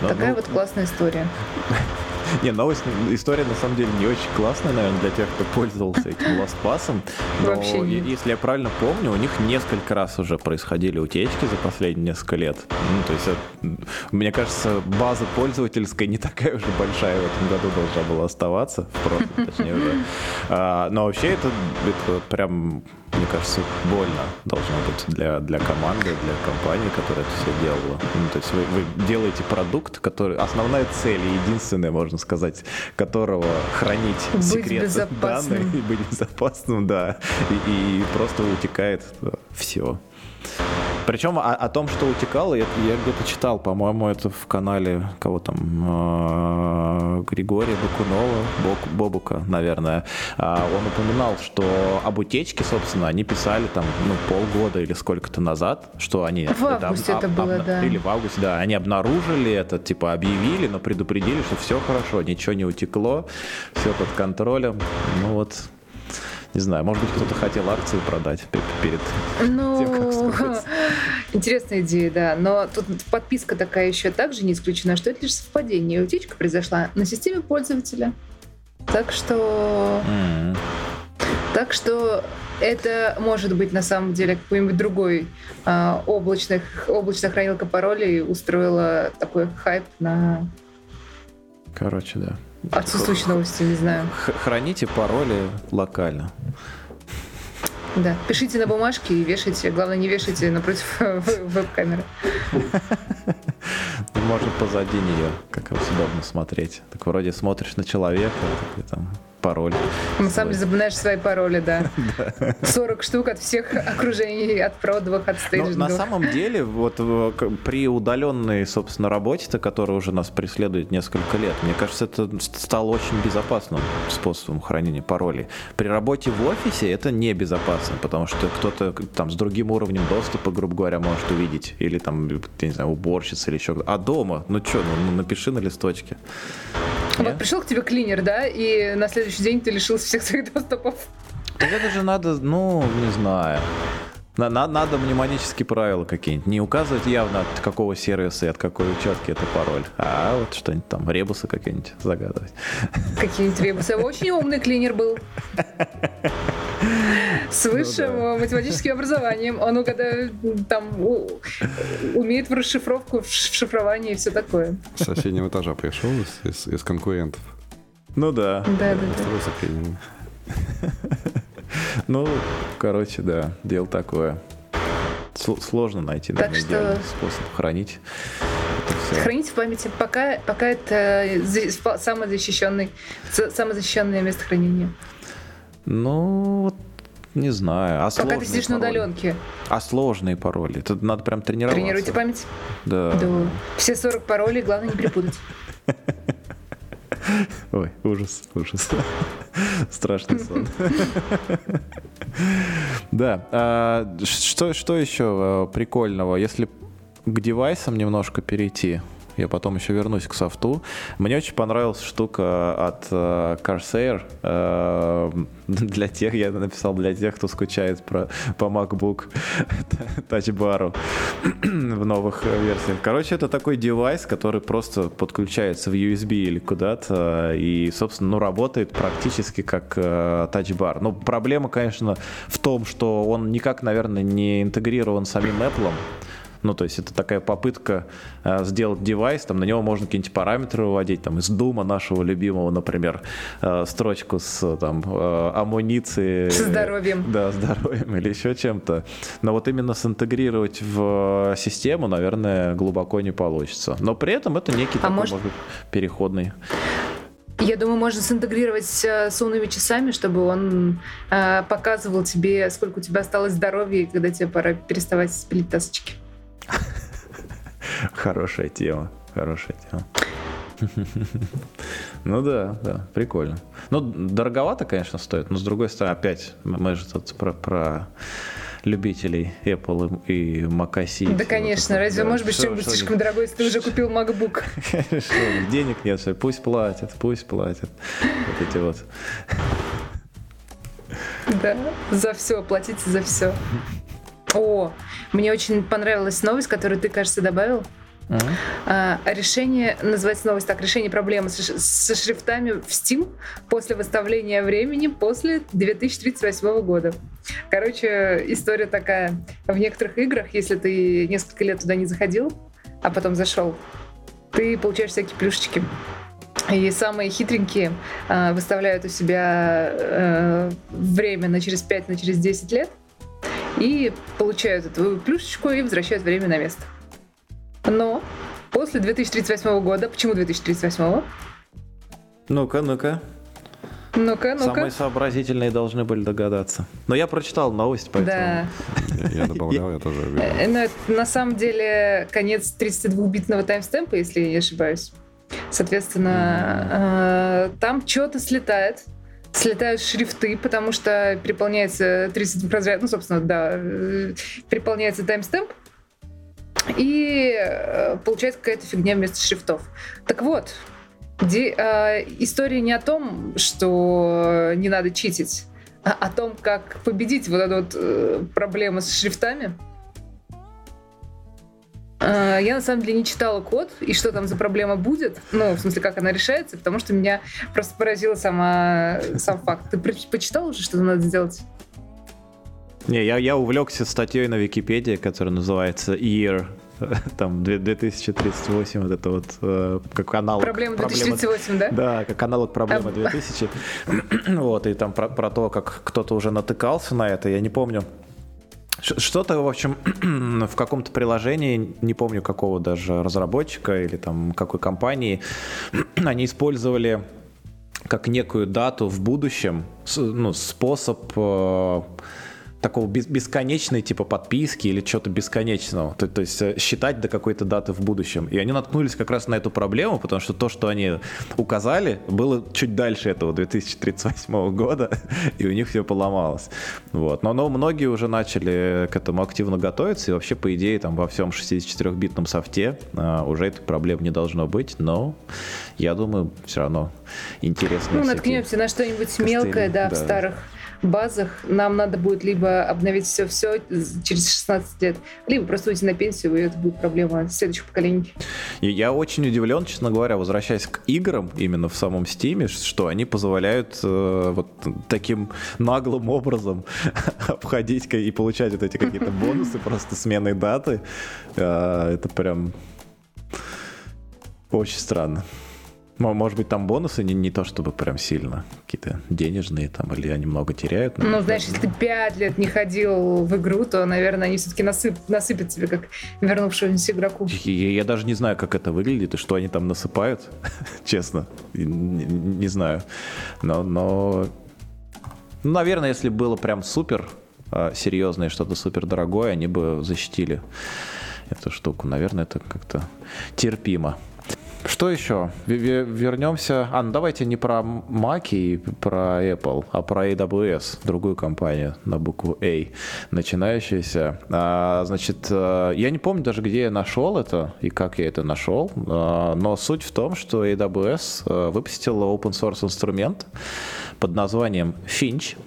Но, Такая ну, вот классная история. Не, новость, история на самом деле не очень классная, наверное, для тех, кто пользовался этим LastPass. Но Вообще нет. если я правильно помню, у них несколько раз уже происходили утечки за последние несколько лет. Ну, то есть, мне кажется, база пользовательская не такая уже большая в этом году должна была оставаться, в прошлом, точнее уже. А, но вообще это, это прям мне кажется, больно должно быть для, для команды, для компании, которая это все делала. Ну, то есть вы, вы делаете продукт, который... Основная цель, единственная, можно сказать, которого хранить быть секреты данных и быть безопасным, да. И, и просто утекает все. Причем о, о том, что утекало, я, я где-то читал, по-моему, это в канале кого там, э, Григория Бакунова, Бок, Бобука, наверное. Э, он упоминал, что об утечке, собственно, они писали там, ну, полгода или сколько-то назад, что они... В августе это, это было, об, да. Или в августе, да. Они обнаружили это, типа, объявили, но предупредили, что все хорошо, ничего не утекло, все под контролем. Ну вот, не знаю, может быть, кто-то хотел акции продать перед ну, тем, как Интересная идея, да. Но тут подписка такая еще также не исключена, что это лишь совпадение. Утечка произошла на системе пользователя. Так что... Mm-hmm. Так что это может быть на самом деле какой-нибудь другой э, облачных, облачная хранилка паролей устроила такой хайп на... Короче, да. Отсутствующие новости, не знаю. Храните пароли локально. Да, пишите на бумажке и вешайте. Главное, не вешайте напротив веб-камеры. Можно позади нее, как удобно смотреть. Так вроде смотришь на человека, и там пароль. На самом деле запоминаешь свои пароли, да. 40 штук от всех окружений, от продовых, от стейджингов. На самом деле, вот э, при удаленной, собственно, работе-то, которая уже нас преследует несколько лет, мне кажется, это стало очень безопасным способом хранения паролей. При работе в офисе это небезопасно, потому что кто-то там с другим уровнем доступа, грубо говоря, может увидеть. Или там, я не знаю, уборщица или еще кто-то. А дома? Ну что, ну, ну напиши на листочке. Вот пришел к тебе клинер, да, и на следующий день ты лишился всех своих доступов. Так это же надо, ну, не знаю. На, на, надо мнемонические правила какие-нибудь. Не указывать явно, от какого сервиса и от какой учетки это пароль. А вот что-нибудь там, ребусы какие-нибудь загадывать. Какие-нибудь ребусы. Очень умный клинер был. С высшим ну, да. математическим образованием. Он угадает, там умеет в расшифровку, в шифровании и все такое. С соседнего этажа пришел из, из, из конкурентов. Ну да. Да, да, да. Ну, короче, да, дело такое. Сложно найти так что... идеальный способ хранить. Хранить в памяти, пока, пока это самое защищенное, самое защищенное место хранения. Ну, не знаю. А Пока ты сидишь пароли? на удаленке. А сложные пароли? Тут надо прям тренироваться. Тренируйте память? Да. да. Все 40 паролей, главное не перепутать. Ой, ужас, ужас. Страшный сон. Да. А, что, еще а, прикольного? Если к девайсам немножко перейти, я потом еще вернусь к софту. Мне очень понравилась штука от uh, Corsair. Uh, для тех, я написал для тех, кто скучает про, по MacBook Touch в новых версиях. Короче, это такой девайс, который просто подключается в USB или куда-то и, собственно, ну, работает практически как uh, Touch Bar. Но проблема, конечно, в том, что он никак, наверное, не интегрирован самим Apple Ну, то есть это такая попытка э, сделать девайс, там на него можно какие-нибудь параметры выводить, там из Дума нашего любимого, например, э, строчку с там э, амуницией. С здоровьем. Да, здоровьем или еще чем-то. Но вот именно синтегрировать в систему, наверное, глубоко не получится. Но при этом это некий а такой, может... может быть, переходный я думаю, можно синтегрировать э, с умными часами, чтобы он э, показывал тебе, сколько у тебя осталось здоровья, и когда тебе пора переставать спилить тасочки. Хорошая тема, хорошая тема. Ну да, да, прикольно. Ну, дороговато, конечно, стоит, но с другой стороны, опять, мы же тут про, про любителей Apple и Mac OS. Да, конечно. Вот, Разве да. может быть что-нибудь что слишком дорогое, если ты уже купил MacBook? Денег нет, все. Пусть платят, пусть платят. Вот эти вот. Да, за все, платите за все. О, мне очень понравилась новость, которую ты, кажется, добавил. Uh-huh. решение, называется новость так, решение проблемы со, со шрифтами в Steam после выставления времени после 2038 года. Короче, история такая. В некоторых играх, если ты несколько лет туда не заходил, а потом зашел, ты получаешь всякие плюшечки. И самые хитренькие э, выставляют у себя э, время на через 5, на через 10 лет и получают эту плюшечку и возвращают время на место. Но после 2038 года, почему 2038? Ну-ка, ну-ка. Ну-ка, ну-ка. Самые сообразительные должны были догадаться. Но я прочитал новость, поэтому... Да. Я добавлял, я тоже видел. Э, но это на самом деле конец 32-битного таймстемпа, если я не ошибаюсь. Соответственно, э, там что-то слетает. Слетают шрифты, потому что переполняется 30 разряд, ну, собственно, да, э, переполняется таймстемп, и э, получается какая-то фигня вместо шрифтов. Так вот, ди, э, история не о том, что не надо читить, а о том, как победить вот эту вот э, проблему с шрифтами. Э, я на самом деле не читала код и что там за проблема будет, ну, в смысле, как она решается, потому что меня просто поразила сама, сам факт. Ты почитал уже, что надо сделать? Не, я, я увлекся статьей на Википедии, которая называется Year там 2038, вот это вот э, как аналог. Проблема 2038, да? Да, как аналог проблемы 2000. вот, и там про, про то, как кто-то уже натыкался на это, я не помню. Что-то, в общем, в каком-то приложении, не помню какого даже разработчика или там какой компании, они использовали как некую дату в будущем, ну, способ э, такого бесконечной типа подписки или чего-то бесконечного. То, то есть э, считать до какой-то даты в будущем. И они наткнулись как раз на эту проблему, потому что то, что они указали, было чуть дальше этого 2038 года, и у них все поломалось. Вот. Но, но многие уже начали к этому активно готовиться, и вообще, по идее, там во всем 64-битном софте а, уже этой проблем не должно быть, но я думаю, все равно интересно. Ну, наткнемся на что-нибудь мелкое, да, да, в старых базах нам надо будет либо обновить все-все через 16 лет, либо просто уйти на пенсию, и это будет проблема следующих поколений. Я очень удивлен, честно говоря, возвращаясь к играм именно в самом Steam, что они позволяют э, вот таким наглым образом обходить и получать вот эти какие-то бонусы просто сменой даты. Э, это прям очень странно. Может быть, там бонусы не, не то чтобы прям сильно какие-то денежные там, или они много теряют. Ну, знаешь, если ты пять лет не ходил в игру, то, наверное, они все-таки насып, насыпят тебе, как вернувшемуся игроку. Я, я даже не знаю, как это выглядит и что они там насыпают, честно. Не, не знаю. Но, но, ну, наверное, если было прям супер а, серьезное, что-то супер дорогое, они бы защитили эту штуку. Наверное, это как-то терпимо. Что еще? Вернемся. А, ну давайте не про Mac и про Apple, а про AWS, другую компанию на букву A, начинающуюся. А, значит, э, я не помню даже, где я нашел это и как я это нашел, а, но суть в том, что AWS э, выпустила open source инструмент под названием Finch,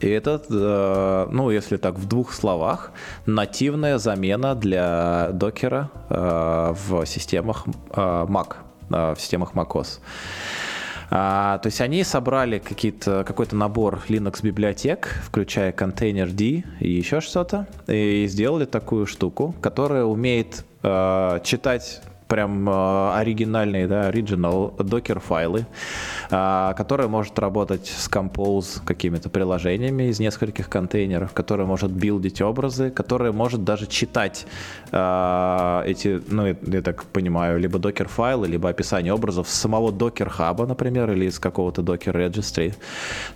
и это, э, ну, если так в двух словах, нативная замена для докера э, в системах э, Mac, в системах macOS. А, то есть они собрали какие-то, какой-то набор Linux библиотек, включая контейнер D и еще что-то, и сделали такую штуку, которая умеет э, читать прям э, оригинальные, да, оригинал докер файлы, э, которые может работать с Compose какими-то приложениями из нескольких контейнеров, которые может билдить образы, которые может даже читать э, эти, ну, я так понимаю, либо докер файлы, либо описание образов с самого докер хаба, например, или из какого-то докер registry.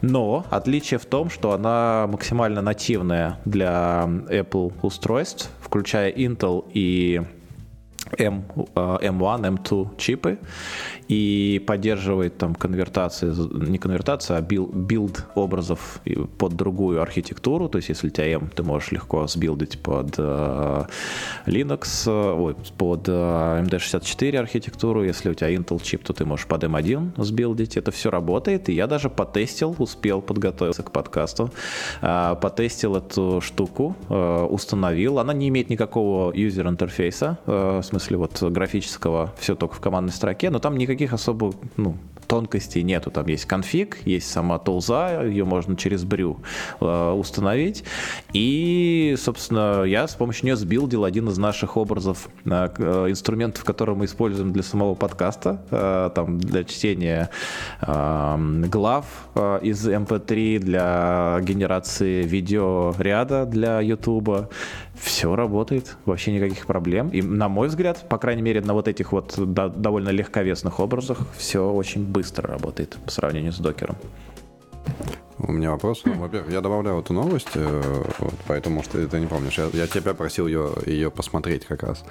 Но отличие в том, что она максимально нативная для Apple устройств, включая Intel и M, M1, M2 чипы и поддерживает там конвертации, не конвертация, а билд образов под другую архитектуру. То есть, если у тебя M, ты можешь легко сбилдить под э, Linux, ой, под э, AMD64 архитектуру. Если у тебя Intel чип, то ты можешь под M1 сбилдить. Это все работает. И я даже потестил, успел подготовиться к подкасту, э, потестил эту штуку, установил. Она не имеет никакого user- интерфейса, в смысле вот графического, все только в командной строке, но там никаких никаких особо ну, тонкостей нету. Там есть конфиг, есть сама тулза, ее можно через брю э, установить. И, собственно, я с помощью нее сбилдил один из наших образов, э, э инструментов, которые мы используем для самого подкаста, э, там, для чтения э, глав э, из MP3, эм для генерации видеоряда для YouTube. Все работает, вообще никаких проблем. И, на мой взгляд, по крайней мере, на вот этих вот да, довольно легковесных образах все очень быстро работает по сравнению с докером. У меня вопрос. Ну, во-первых, я добавляю эту новость, э, вот, поэтому что ты не помнишь. Я, я тебя просил ее, ее посмотреть как раз.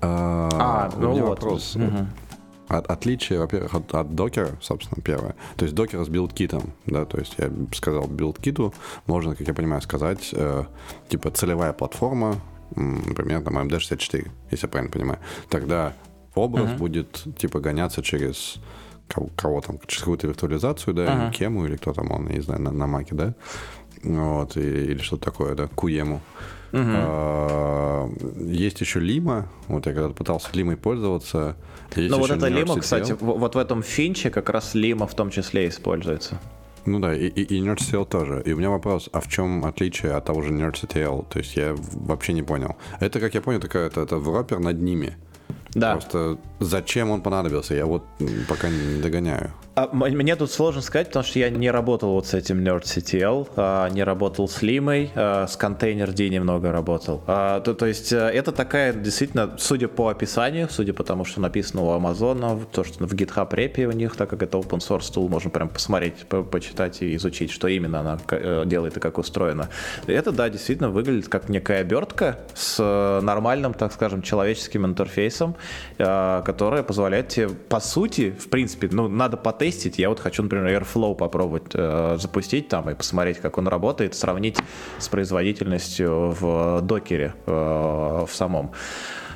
А, а у ну меня вот. вопрос. Угу. От, отличие, во-первых, от, от докера, собственно, первое. То есть докер с билдкитом, да, то есть я сказал билдкиту, можно, как я понимаю, сказать, э, типа целевая платформа, например, там AMD64, если я правильно понимаю. Тогда образ uh-huh. будет, типа, гоняться через кого, кого там, через какую-то виртуализацию, да, uh-huh. кему или кто там он, не знаю, на, на маке, да, вот, и, или что-то такое, да, куему. А, есть еще Лима. Вот я когда-то пытался Лимой пользоваться. Есть ну вот это Лима, кстати, вот в этом финче как раз Лима в том числе используется. Ну да, и, и, и NerdCTL тоже. И у меня вопрос, а в чем отличие от того же NerdCTL? То есть я вообще не понял. Это, как я понял, такая, это, это вропер над ними. Да. Просто зачем он понадобился, я вот пока не догоняю. А, мне тут сложно сказать, потому что я не работал вот с этим NerdCTL, а, не работал с Limой, а, с Container немного работал. То, то есть э, это такая, действительно, судя по описанию, судя по тому, что написано у Амазона, то, что в GitHub репе у них, так как это open source tool, можно прям посмотреть, по почитать и изучить, что именно она э, делает и как устроена. Это, да, действительно выглядит как некая обертка с э, нормальным, так скажем, человеческим интерфейсом, которая позволяет тебе, по сути, в принципе, ну, надо потестить тестить. Я вот хочу, например, Airflow попробовать э, запустить там и посмотреть, как он работает, сравнить с производительностью в докере э, в самом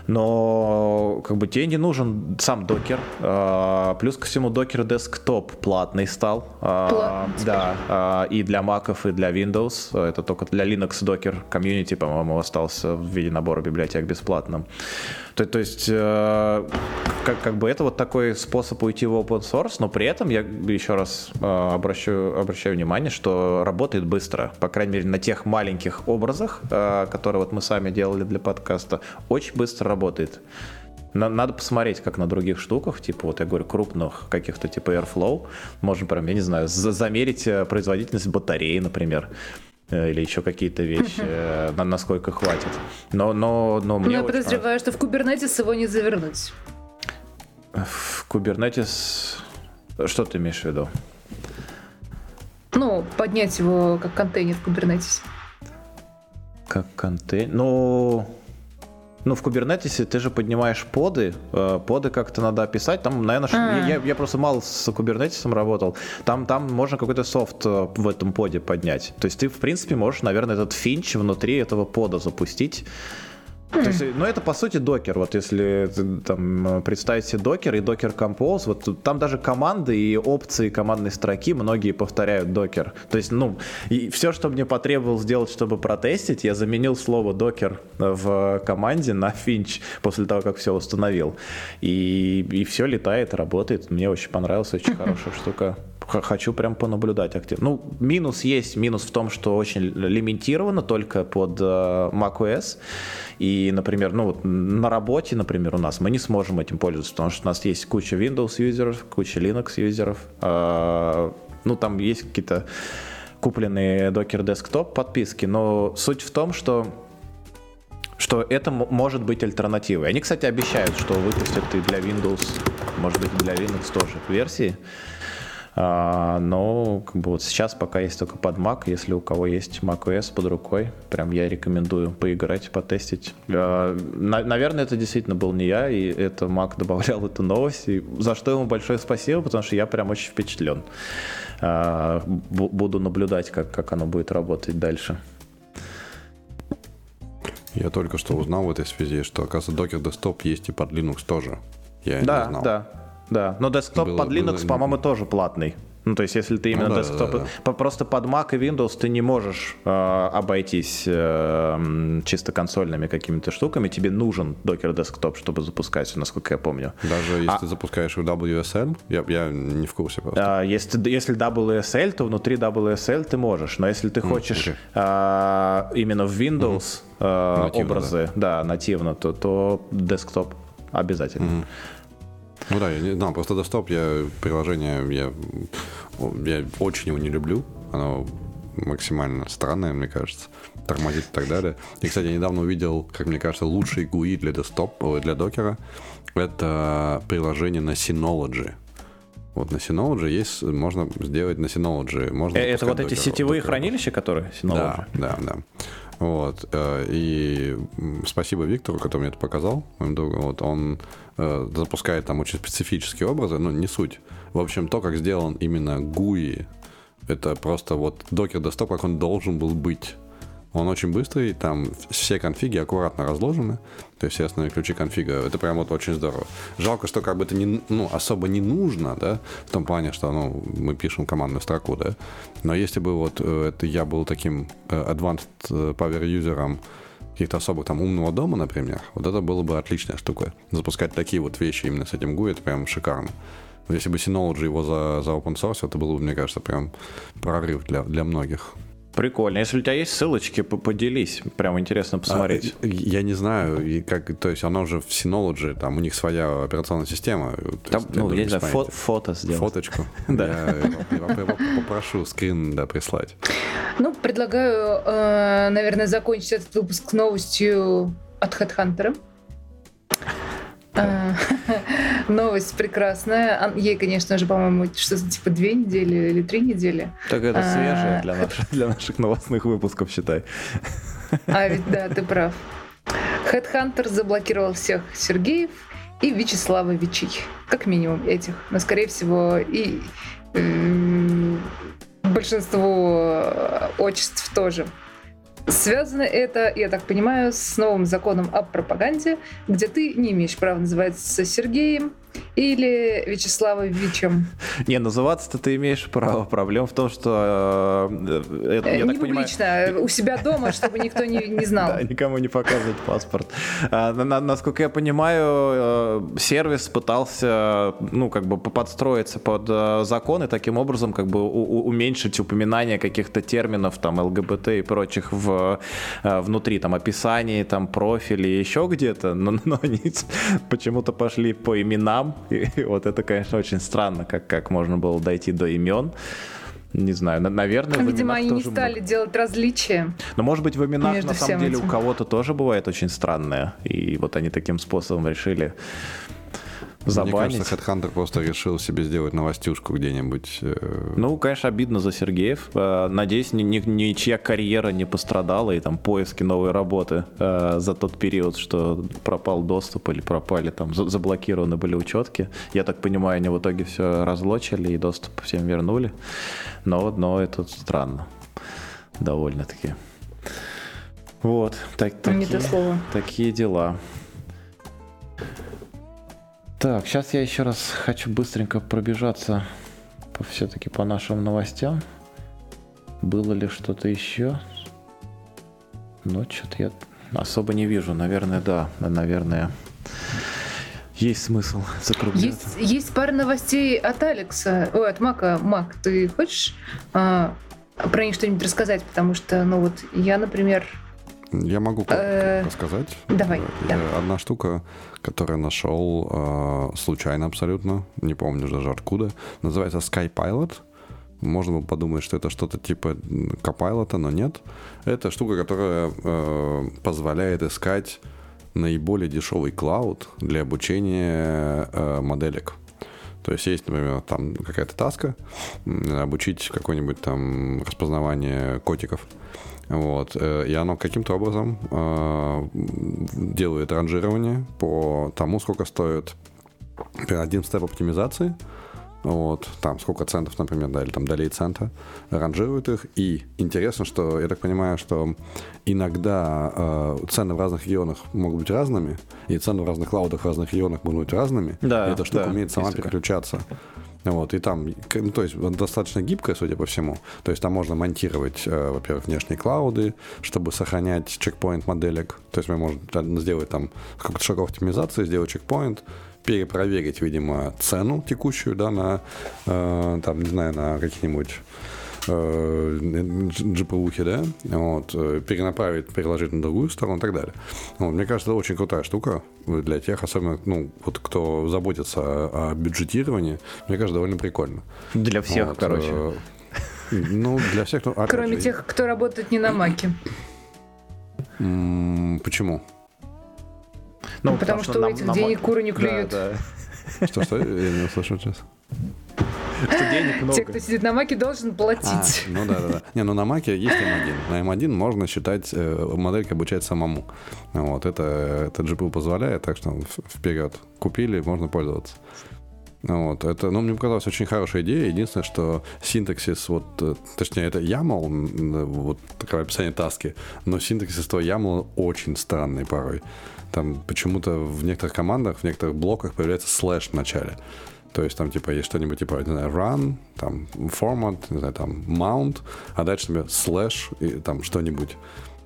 но как бы тебе не нужен сам докер. А, плюс ко всему докер десктоп платный стал. А, да, а, и для маков, и для Windows. Это только для Linux докер комьюнити, по-моему, остался в виде набора библиотек бесплатным. То, то есть, э, как, как бы это вот такой способ уйти в open source, но при этом я еще раз э, обращаю, обращаю внимание, что работает быстро. По крайней мере, на тех маленьких образах, э, которые вот мы сами делали для подкаста, очень быстро работает. Надо посмотреть, как на других штуках, типа, вот я говорю, крупных каких-то типа Airflow. Можно прям, я не знаю, замерить производительность батареи, например. Э, или еще какие-то вещи, э, на насколько хватит. Но, но, но мне. я подозреваю, что в Kubernetes его не завернуть. В Kubernetes. Что ты имеешь в виду? Ну, поднять его как контейнер в Kubernetes. Как контейнер? Ну. Ну, в Kubernetes ты же поднимаешь поды, э, поды как-то надо описать. Там, наверное, а. я, я просто мало с Kubernetes работал. Там, там можно какой-то софт э, в этом поде поднять. То есть ты, в принципе, можешь, наверное, этот финч внутри этого пода запустить. То есть, ну, это по сути докер. Вот если там представить себе докер и докер compose, вот там даже команды и опции командной строки многие повторяют докер. То есть, ну, и все, что мне потребовалось сделать, чтобы протестить, я заменил слово докер в команде на финч после того, как все установил. И, и все летает, работает. Мне очень понравилась, очень хорошая штука хочу прям понаблюдать активно. Ну, минус есть, минус в том, что очень лимитировано только под uh, macOS. И, например, ну вот на работе, например, у нас мы не сможем этим пользоваться, потому что у нас есть куча Windows юзеров, куча Linux юзеров. Uh, ну, там есть какие-то купленные Docker Desktop подписки, но суть в том, что что это может быть альтернативой. Они, кстати, обещают, что выпустят и для Windows, может быть, для Linux тоже версии. А, но как бы вот сейчас пока есть только под Mac, если у кого есть macOS под рукой, прям я рекомендую поиграть, потестить. А, на, наверное, это действительно был не я, и это Mac добавлял эту новость, и за что ему большое спасибо, потому что я прям очень впечатлен. А, буду наблюдать, как, как оно будет работать дальше. Я только что узнал в этой связи, что, оказывается, Docker Desktop есть и под Linux тоже. Я да, не знал. да. Да, но десктоп было, под Linux, было... по-моему, тоже платный. Ну, то есть, если ты именно ну, да, десктоп... Да, да. Просто под Mac и Windows ты не можешь э, обойтись э, чисто консольными какими-то штуками. Тебе нужен Docker Desktop, чтобы запускать, насколько я помню. Даже если а... ты запускаешь WSL? Я, я не в курсе просто. А, если, если WSL, то внутри WSL ты можешь. Но если ты хочешь mm, okay. э, именно в Windows mm-hmm. э, нативно, образы, да. да, нативно, то, то десктоп обязательно. Mm-hmm. Ну да, я не знал, просто Desktop, я приложение, я, я очень его не люблю. Оно максимально странное, мне кажется. Тормозит и так далее. И, кстати, я недавно увидел, как мне кажется, лучший GUI для Desktop, для докера. Это приложение на Synology. Вот на Synology есть, можно сделать на Synology. Можно э, это вот эти сетевые докера. хранилища, которые Synology? Да, да, да. Вот. Э, и спасибо Виктору, который мне это показал, моим другу. Вот он э, запускает там очень специфические образы, но не суть. В общем, то, как сделан именно GUI, это просто вот докер desktop, как он должен был быть. Он очень быстрый, там все конфиги аккуратно разложены, то есть все основные ключи конфига. Это прям вот очень здорово. Жалко, что как бы это не, ну, особо не нужно, да, в том плане, что ну, мы пишем командную строку, да. Но если бы вот э, это я был таким э, advanced э, power юзером каких-то особых там умного дома, например, вот это было бы отличная штука. Запускать такие вот вещи именно с этим GUI, это прям шикарно. Если бы Synology его за, за open source, это было бы, мне кажется, прям прорыв для, для многих. Прикольно. Если у тебя есть ссылочки, поделись. Прям интересно посмотреть. А, я не знаю, и как, то есть она уже в Synology, там у них своя операционная система. Там, есть, ну, я не знаю, фо- фото сделать. Фоточку. Да. Я попрошу скрин, да, прислать. Ну, предлагаю, э, наверное, закончить этот выпуск новостью от HeadHunter. А, новость прекрасная. Ей, конечно же, по-моему, что-то типа две недели или три недели. Так это а, свежее для наших, для наших новостных выпусков, считай. А ведь да, ты прав. Headhunter заблокировал всех Сергеев и Вячеславовичей. Как минимум этих. Но, скорее всего, и большинство отчеств тоже. Связано это, я так понимаю, с новым законом о пропаганде, где ты не имеешь права называться Сергеем, или Вячеславовичем? Не, называться-то ты имеешь право. Проблема в том, что... Э, это, я не так публично, понимаю... у себя дома, чтобы никто не, не знал. Да, никому не показывать паспорт. А, на, насколько я понимаю, э, сервис пытался, ну, как бы подстроиться под э, закон и таким образом как бы уменьшить упоминание каких-то терминов, там, ЛГБТ и прочих в, внутри, там, описании, там, профиле, еще где-то, но, но они почему-то пошли по именам именам. И вот это, конечно, очень странно, как, как можно было дойти до имен. Не знаю, наверное, Видимо, они не стали много. делать различия. Но, может быть, в именах на самом деле этим. у кого-то тоже бывает очень странное. И вот они таким способом решили забанить. Мне кажется, HeadHunter просто решил себе сделать новостюшку где-нибудь. Э, ну, конечно, обидно за Сергеев. Э, надеюсь, ни, ни, ничья карьера не пострадала и там поиски новой работы э, за тот период, что пропал доступ или пропали там, заблокированы были учетки. Я так понимаю, они в итоге все разлочили и доступ всем вернули. Но, но это странно довольно-таки. Вот, так, Не такие, такие дела. Так, сейчас я еще раз хочу быстренько пробежаться по, все-таки по нашим новостям. Было ли что-то еще? Ну, что-то я особо не вижу. Наверное, да. Наверное, есть смысл закругляться. Есть, есть пара новостей от Алекса, ой, от Мака. Мак, ты хочешь а, про них что-нибудь рассказать? Потому что, ну вот, я, например, Я могу Э, рассказать. давай, Э, да. Одна штука, которую я нашел э, случайно абсолютно, не помню даже откуда, называется SkyPilot. Можно было подумать, что это что-то типа Copilot, но нет. Это штука, которая э, позволяет искать наиболее дешевый клауд для обучения э, моделек. То есть есть, например, там какая-то таска, обучить какое-нибудь там распознавание котиков. Вот. э, И оно каким-то образом э, делает ранжирование по тому, сколько стоит например, один степ оптимизации. Вот, там сколько центов, например, да, или там долей цента, ранжирует их. И интересно, что я так понимаю, что иногда э, цены в разных регионах могут быть разными, и цены в разных клаудах в разных регионах могут быть разными. Да, и эта штука да, умеет сама переключаться. Вот, и там, ну, то есть, достаточно гибкая, судя по всему. То есть, там можно монтировать, э, во-первых, внешние клауды, чтобы сохранять чекпоинт моделек. То есть, мы можем сделать там какой-то шаг оптимизации, сделать чекпоинт, перепроверить, видимо, цену текущую, да, на, э, там, не знаю, на какие-нибудь э, GPU, да, вот, э, перенаправить, переложить на другую сторону и так далее. Вот, мне кажется, это очень крутая штука для тех, особенно, ну, вот кто заботится о, о бюджетировании, мне кажется, довольно прикольно. Для всех, Вот, короче. э, Ну, для всех, ну, опять кроме же, тех, кто работает не на Маке. Почему? Ну, потому что у этих денег куры не клюют. Да, да. Что, что? Я не услышал сейчас. Что денег много. Те, кто сидит на Маке, должен А, платить. ну да, да, да. Не, ну на Маке есть M1. На M1 можно считать, э, моделька обучать самому. Вот, это, это GPU позволяет, так что вперед. Купили, можно пользоваться. Вот, это, ну, мне показалась очень хорошая идея. Единственное, что синтаксис, вот, э, точнее, это YAML, вот такое описание таски, но синтаксис этого YAML очень странный порой. Там почему-то в некоторых командах, в некоторых блоках появляется слэш в начале. То есть там типа есть что-нибудь типа, не знаю, run, там format, не знаю, там mount, а дальше тебе slash и там что-нибудь.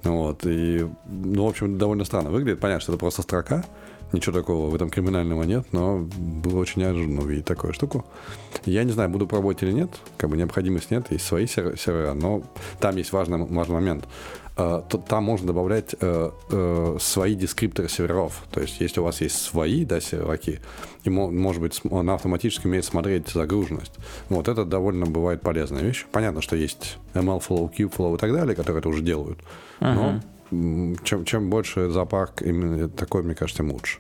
Вот, и, ну, в общем, довольно странно выглядит. Понятно, что это просто строка, ничего такого в этом криминального нет, но было очень неожиданно увидеть такую штуку. Я не знаю, буду пробовать или нет, как бы необходимости нет, есть свои сер- сервера, но там есть важный, важный момент. Э, Там можно добавлять э, э, свои дескрипторы серверов. То есть, если у вас есть свои да, серваки, и, мо- может быть, он автоматически умеет смотреть загруженность. Вот это довольно бывает полезная вещь. Понятно, что есть ML Flow, Kubeflow и так далее, которые это уже делают. Но м, чем, чем больше зоопарк именно такой, мне кажется, тем лучше.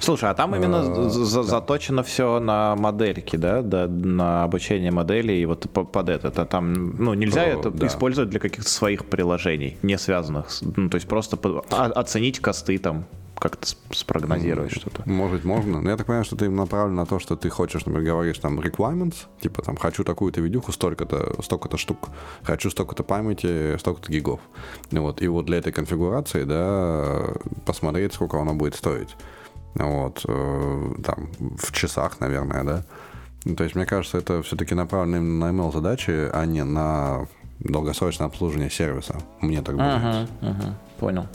Слушай, а там именно Э, за- за- заточено все на модельки, да? да, на обучение моделей и вот по- под это. Это там, ну, нельзя О, это да. использовать для каких-то своих приложений, не связанных. Ну, то есть просто оценить косты там, как-то спрогнозировать что-то. Может, можно. Но я так понимаю, что ты направлен на то, что ты хочешь, например, говоришь там requirements, типа там хочу такую-то видюху, столько-то, столько-то штук, хочу столько-то памяти, столько-то гигов. Вот. И вот для этой конфигурации, да, посмотреть, сколько она будет стоить. Вот. э, Там, в часах, наверное, да. Ну, То есть, мне кажется, это все-таки направлено именно на ML задачи, а не на долгосрочное обслуживание сервиса. Мне так. Ага, ага, понял.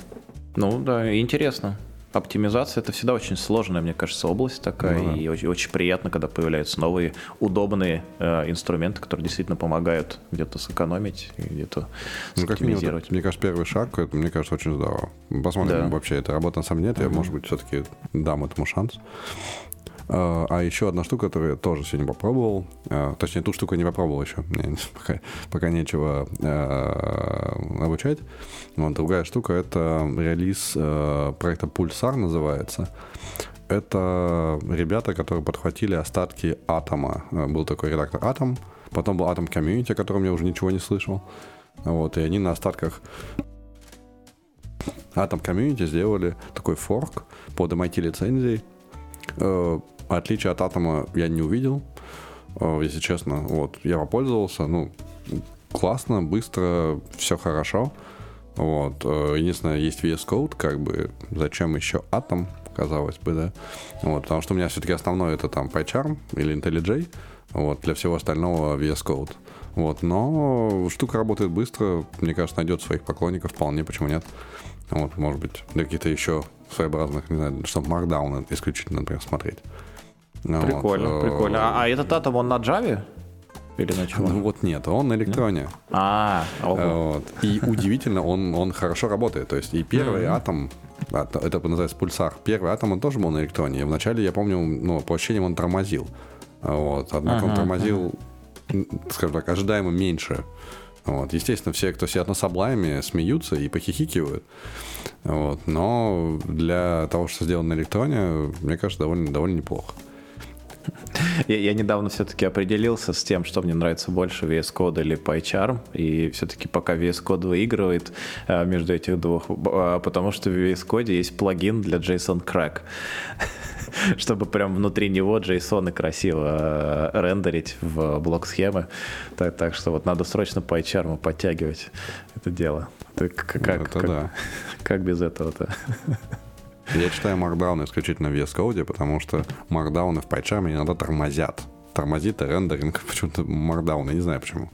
Ну да, интересно. Оптимизация это всегда очень сложная, мне кажется, область такая, Ну да. и очень, очень приятно, когда появляются новые удобные э, инструменты, которые действительно помогают где-то сэкономить, где-то Ну, как минимум, это, мне кажется, первый шаг, это, мне кажется, очень здорово. Посмотрим, Да. вообще это работа на самом деле, я, может быть, все-таки дам этому шанс. А а еще одна штука, которую я тоже сегодня попробовал, а, точнее, ту штуку я не попробовал еще, пока, пока нечего а, обучать. Вот, другая штука — это релиз проекта Pulsar называется. Это ребята, которые подхватили остатки Атома. Был такой редактор Атом, потом был Атом Community, о котором я уже ничего не слышал. Вот, и они на остатках Atom Community сделали такой форк под MIT лицензией. Отличия от Атома я не увидел, э, если честно. Вот, я попользовался, ну, классно, быстро, все хорошо. Вот. Э, единственное, есть VS Code, как бы, зачем еще Atom, казалось бы, да. Вот, потому что у меня все-таки основной это там PyCharm или IntelliJ, вот, для всего остального VS Code. Вот, но штука работает быстро, мне кажется, найдет своих поклонников вполне, почему нет. Вот, может быть, для каких-то еще своеобразных, не знаю, чтобы Markdown исключительно, например, смотреть. Прикольно, вот. прикольно. А, а этот атом, он на Java? Или на чем? Ну вот нет, он на электроне. А, вот. И удивительно, он, он хорошо работает. То есть и первый атом, это называется пульсар, первый атом, он тоже был на электроне. И вначале, я помню, ну, по ощущениям, он тормозил. Вот. Однако он тормозил, скажем так, ожидаемо меньше. Вот. Естественно, все, кто сидят на саблайме, смеются и похихикивают. Вот. Но для того, что сделано на электроне, мне кажется, довольно, довольно неплохо. Я, я недавно все-таки определился с тем, что мне нравится больше VS Code или PyCharm, и все-таки пока VS Code выигрывает а, между этих двух, а, потому что в VS Code есть плагин для JSON Crack, чтобы прям внутри него JSON красиво а, рендерить в блок схемы. Так, так что вот надо срочно PyCharm подтягивать это дело. Так, как, это как, да. как без этого-то? Я читаю Markdown исключительно в VS Code, потому что Markdown в PyCharm иногда тормозят. Тормозит рендеринг почему-то Markdown, я не знаю почему.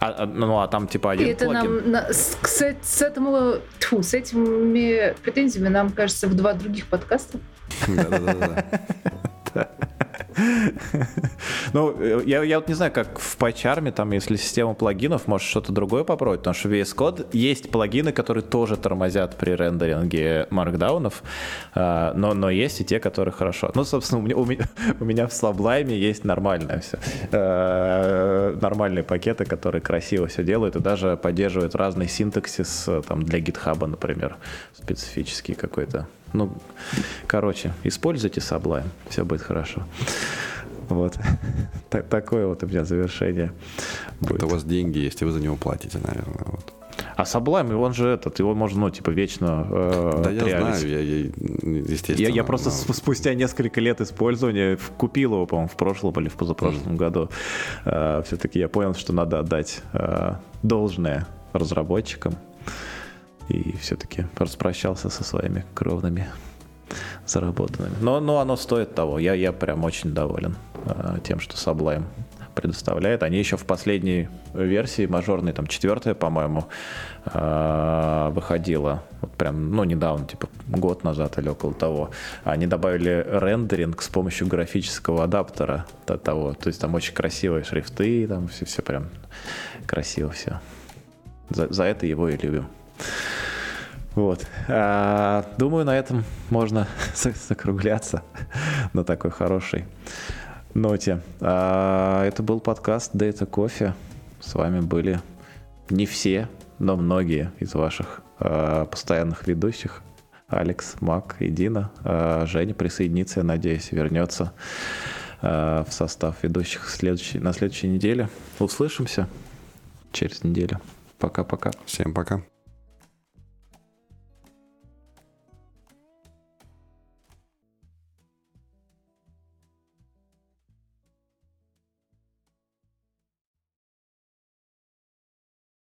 А, а, ну, а там типа один это плагин. нам на, с, с, с, этому, тьфу, с этими претензиями нам кажется в два других подкаста. Да-да-да. Ну, я, я вот не знаю, как в PyCharm, там, если система плагинов, может что-то другое попробовать, потому что в VS Code есть плагины, которые тоже тормозят при рендеринге маркдаунов, а, но, но есть и те, которые хорошо. Ну, собственно, у меня, у меня, в Sublime есть нормальное все. А, нормальные пакеты, которые красиво все делают и даже поддерживают разный синтаксис там, для GitHub, например, специфический какой-то. Ну, короче, используйте Sublime, все будет хорошо. Вот. Так, такое вот у меня завершение. Будет. Это у вас деньги есть, и вы за него платите, наверное. Вот. А Sublime, он же этот, его можно, ну, типа, вечно э, Да я знаю, я, я, естественно. Я, я просто но... спустя несколько лет использования купил его, по-моему, в прошлом или в позапрошлом mm. году. Э, все-таки я понял, что надо отдать э, должное разработчикам и все-таки распрощался со своими кровными заработанными. Но, но оно стоит того. Я, я прям очень доволен э, тем, что Sublime предоставляет. Они еще в последней версии, мажорной, там, четвертая, по-моему, э, выходила. Вот прям, ну, недавно, типа, год назад или около того. Они добавили рендеринг с помощью графического адаптера того. То есть там очень красивые шрифты, там все, все прям красиво все. За, за это его и любим. Вот. А, думаю, на этом можно закругляться на такой хорошей ноте. А, это был подкаст Data Coffee. С вами были не все, но многие из ваших а, постоянных ведущих. Алекс, Мак и Дина. А, Женя присоединится, я надеюсь, вернется а, в состав ведущих следующей, на следующей неделе. Услышимся через неделю. Пока-пока. Всем пока.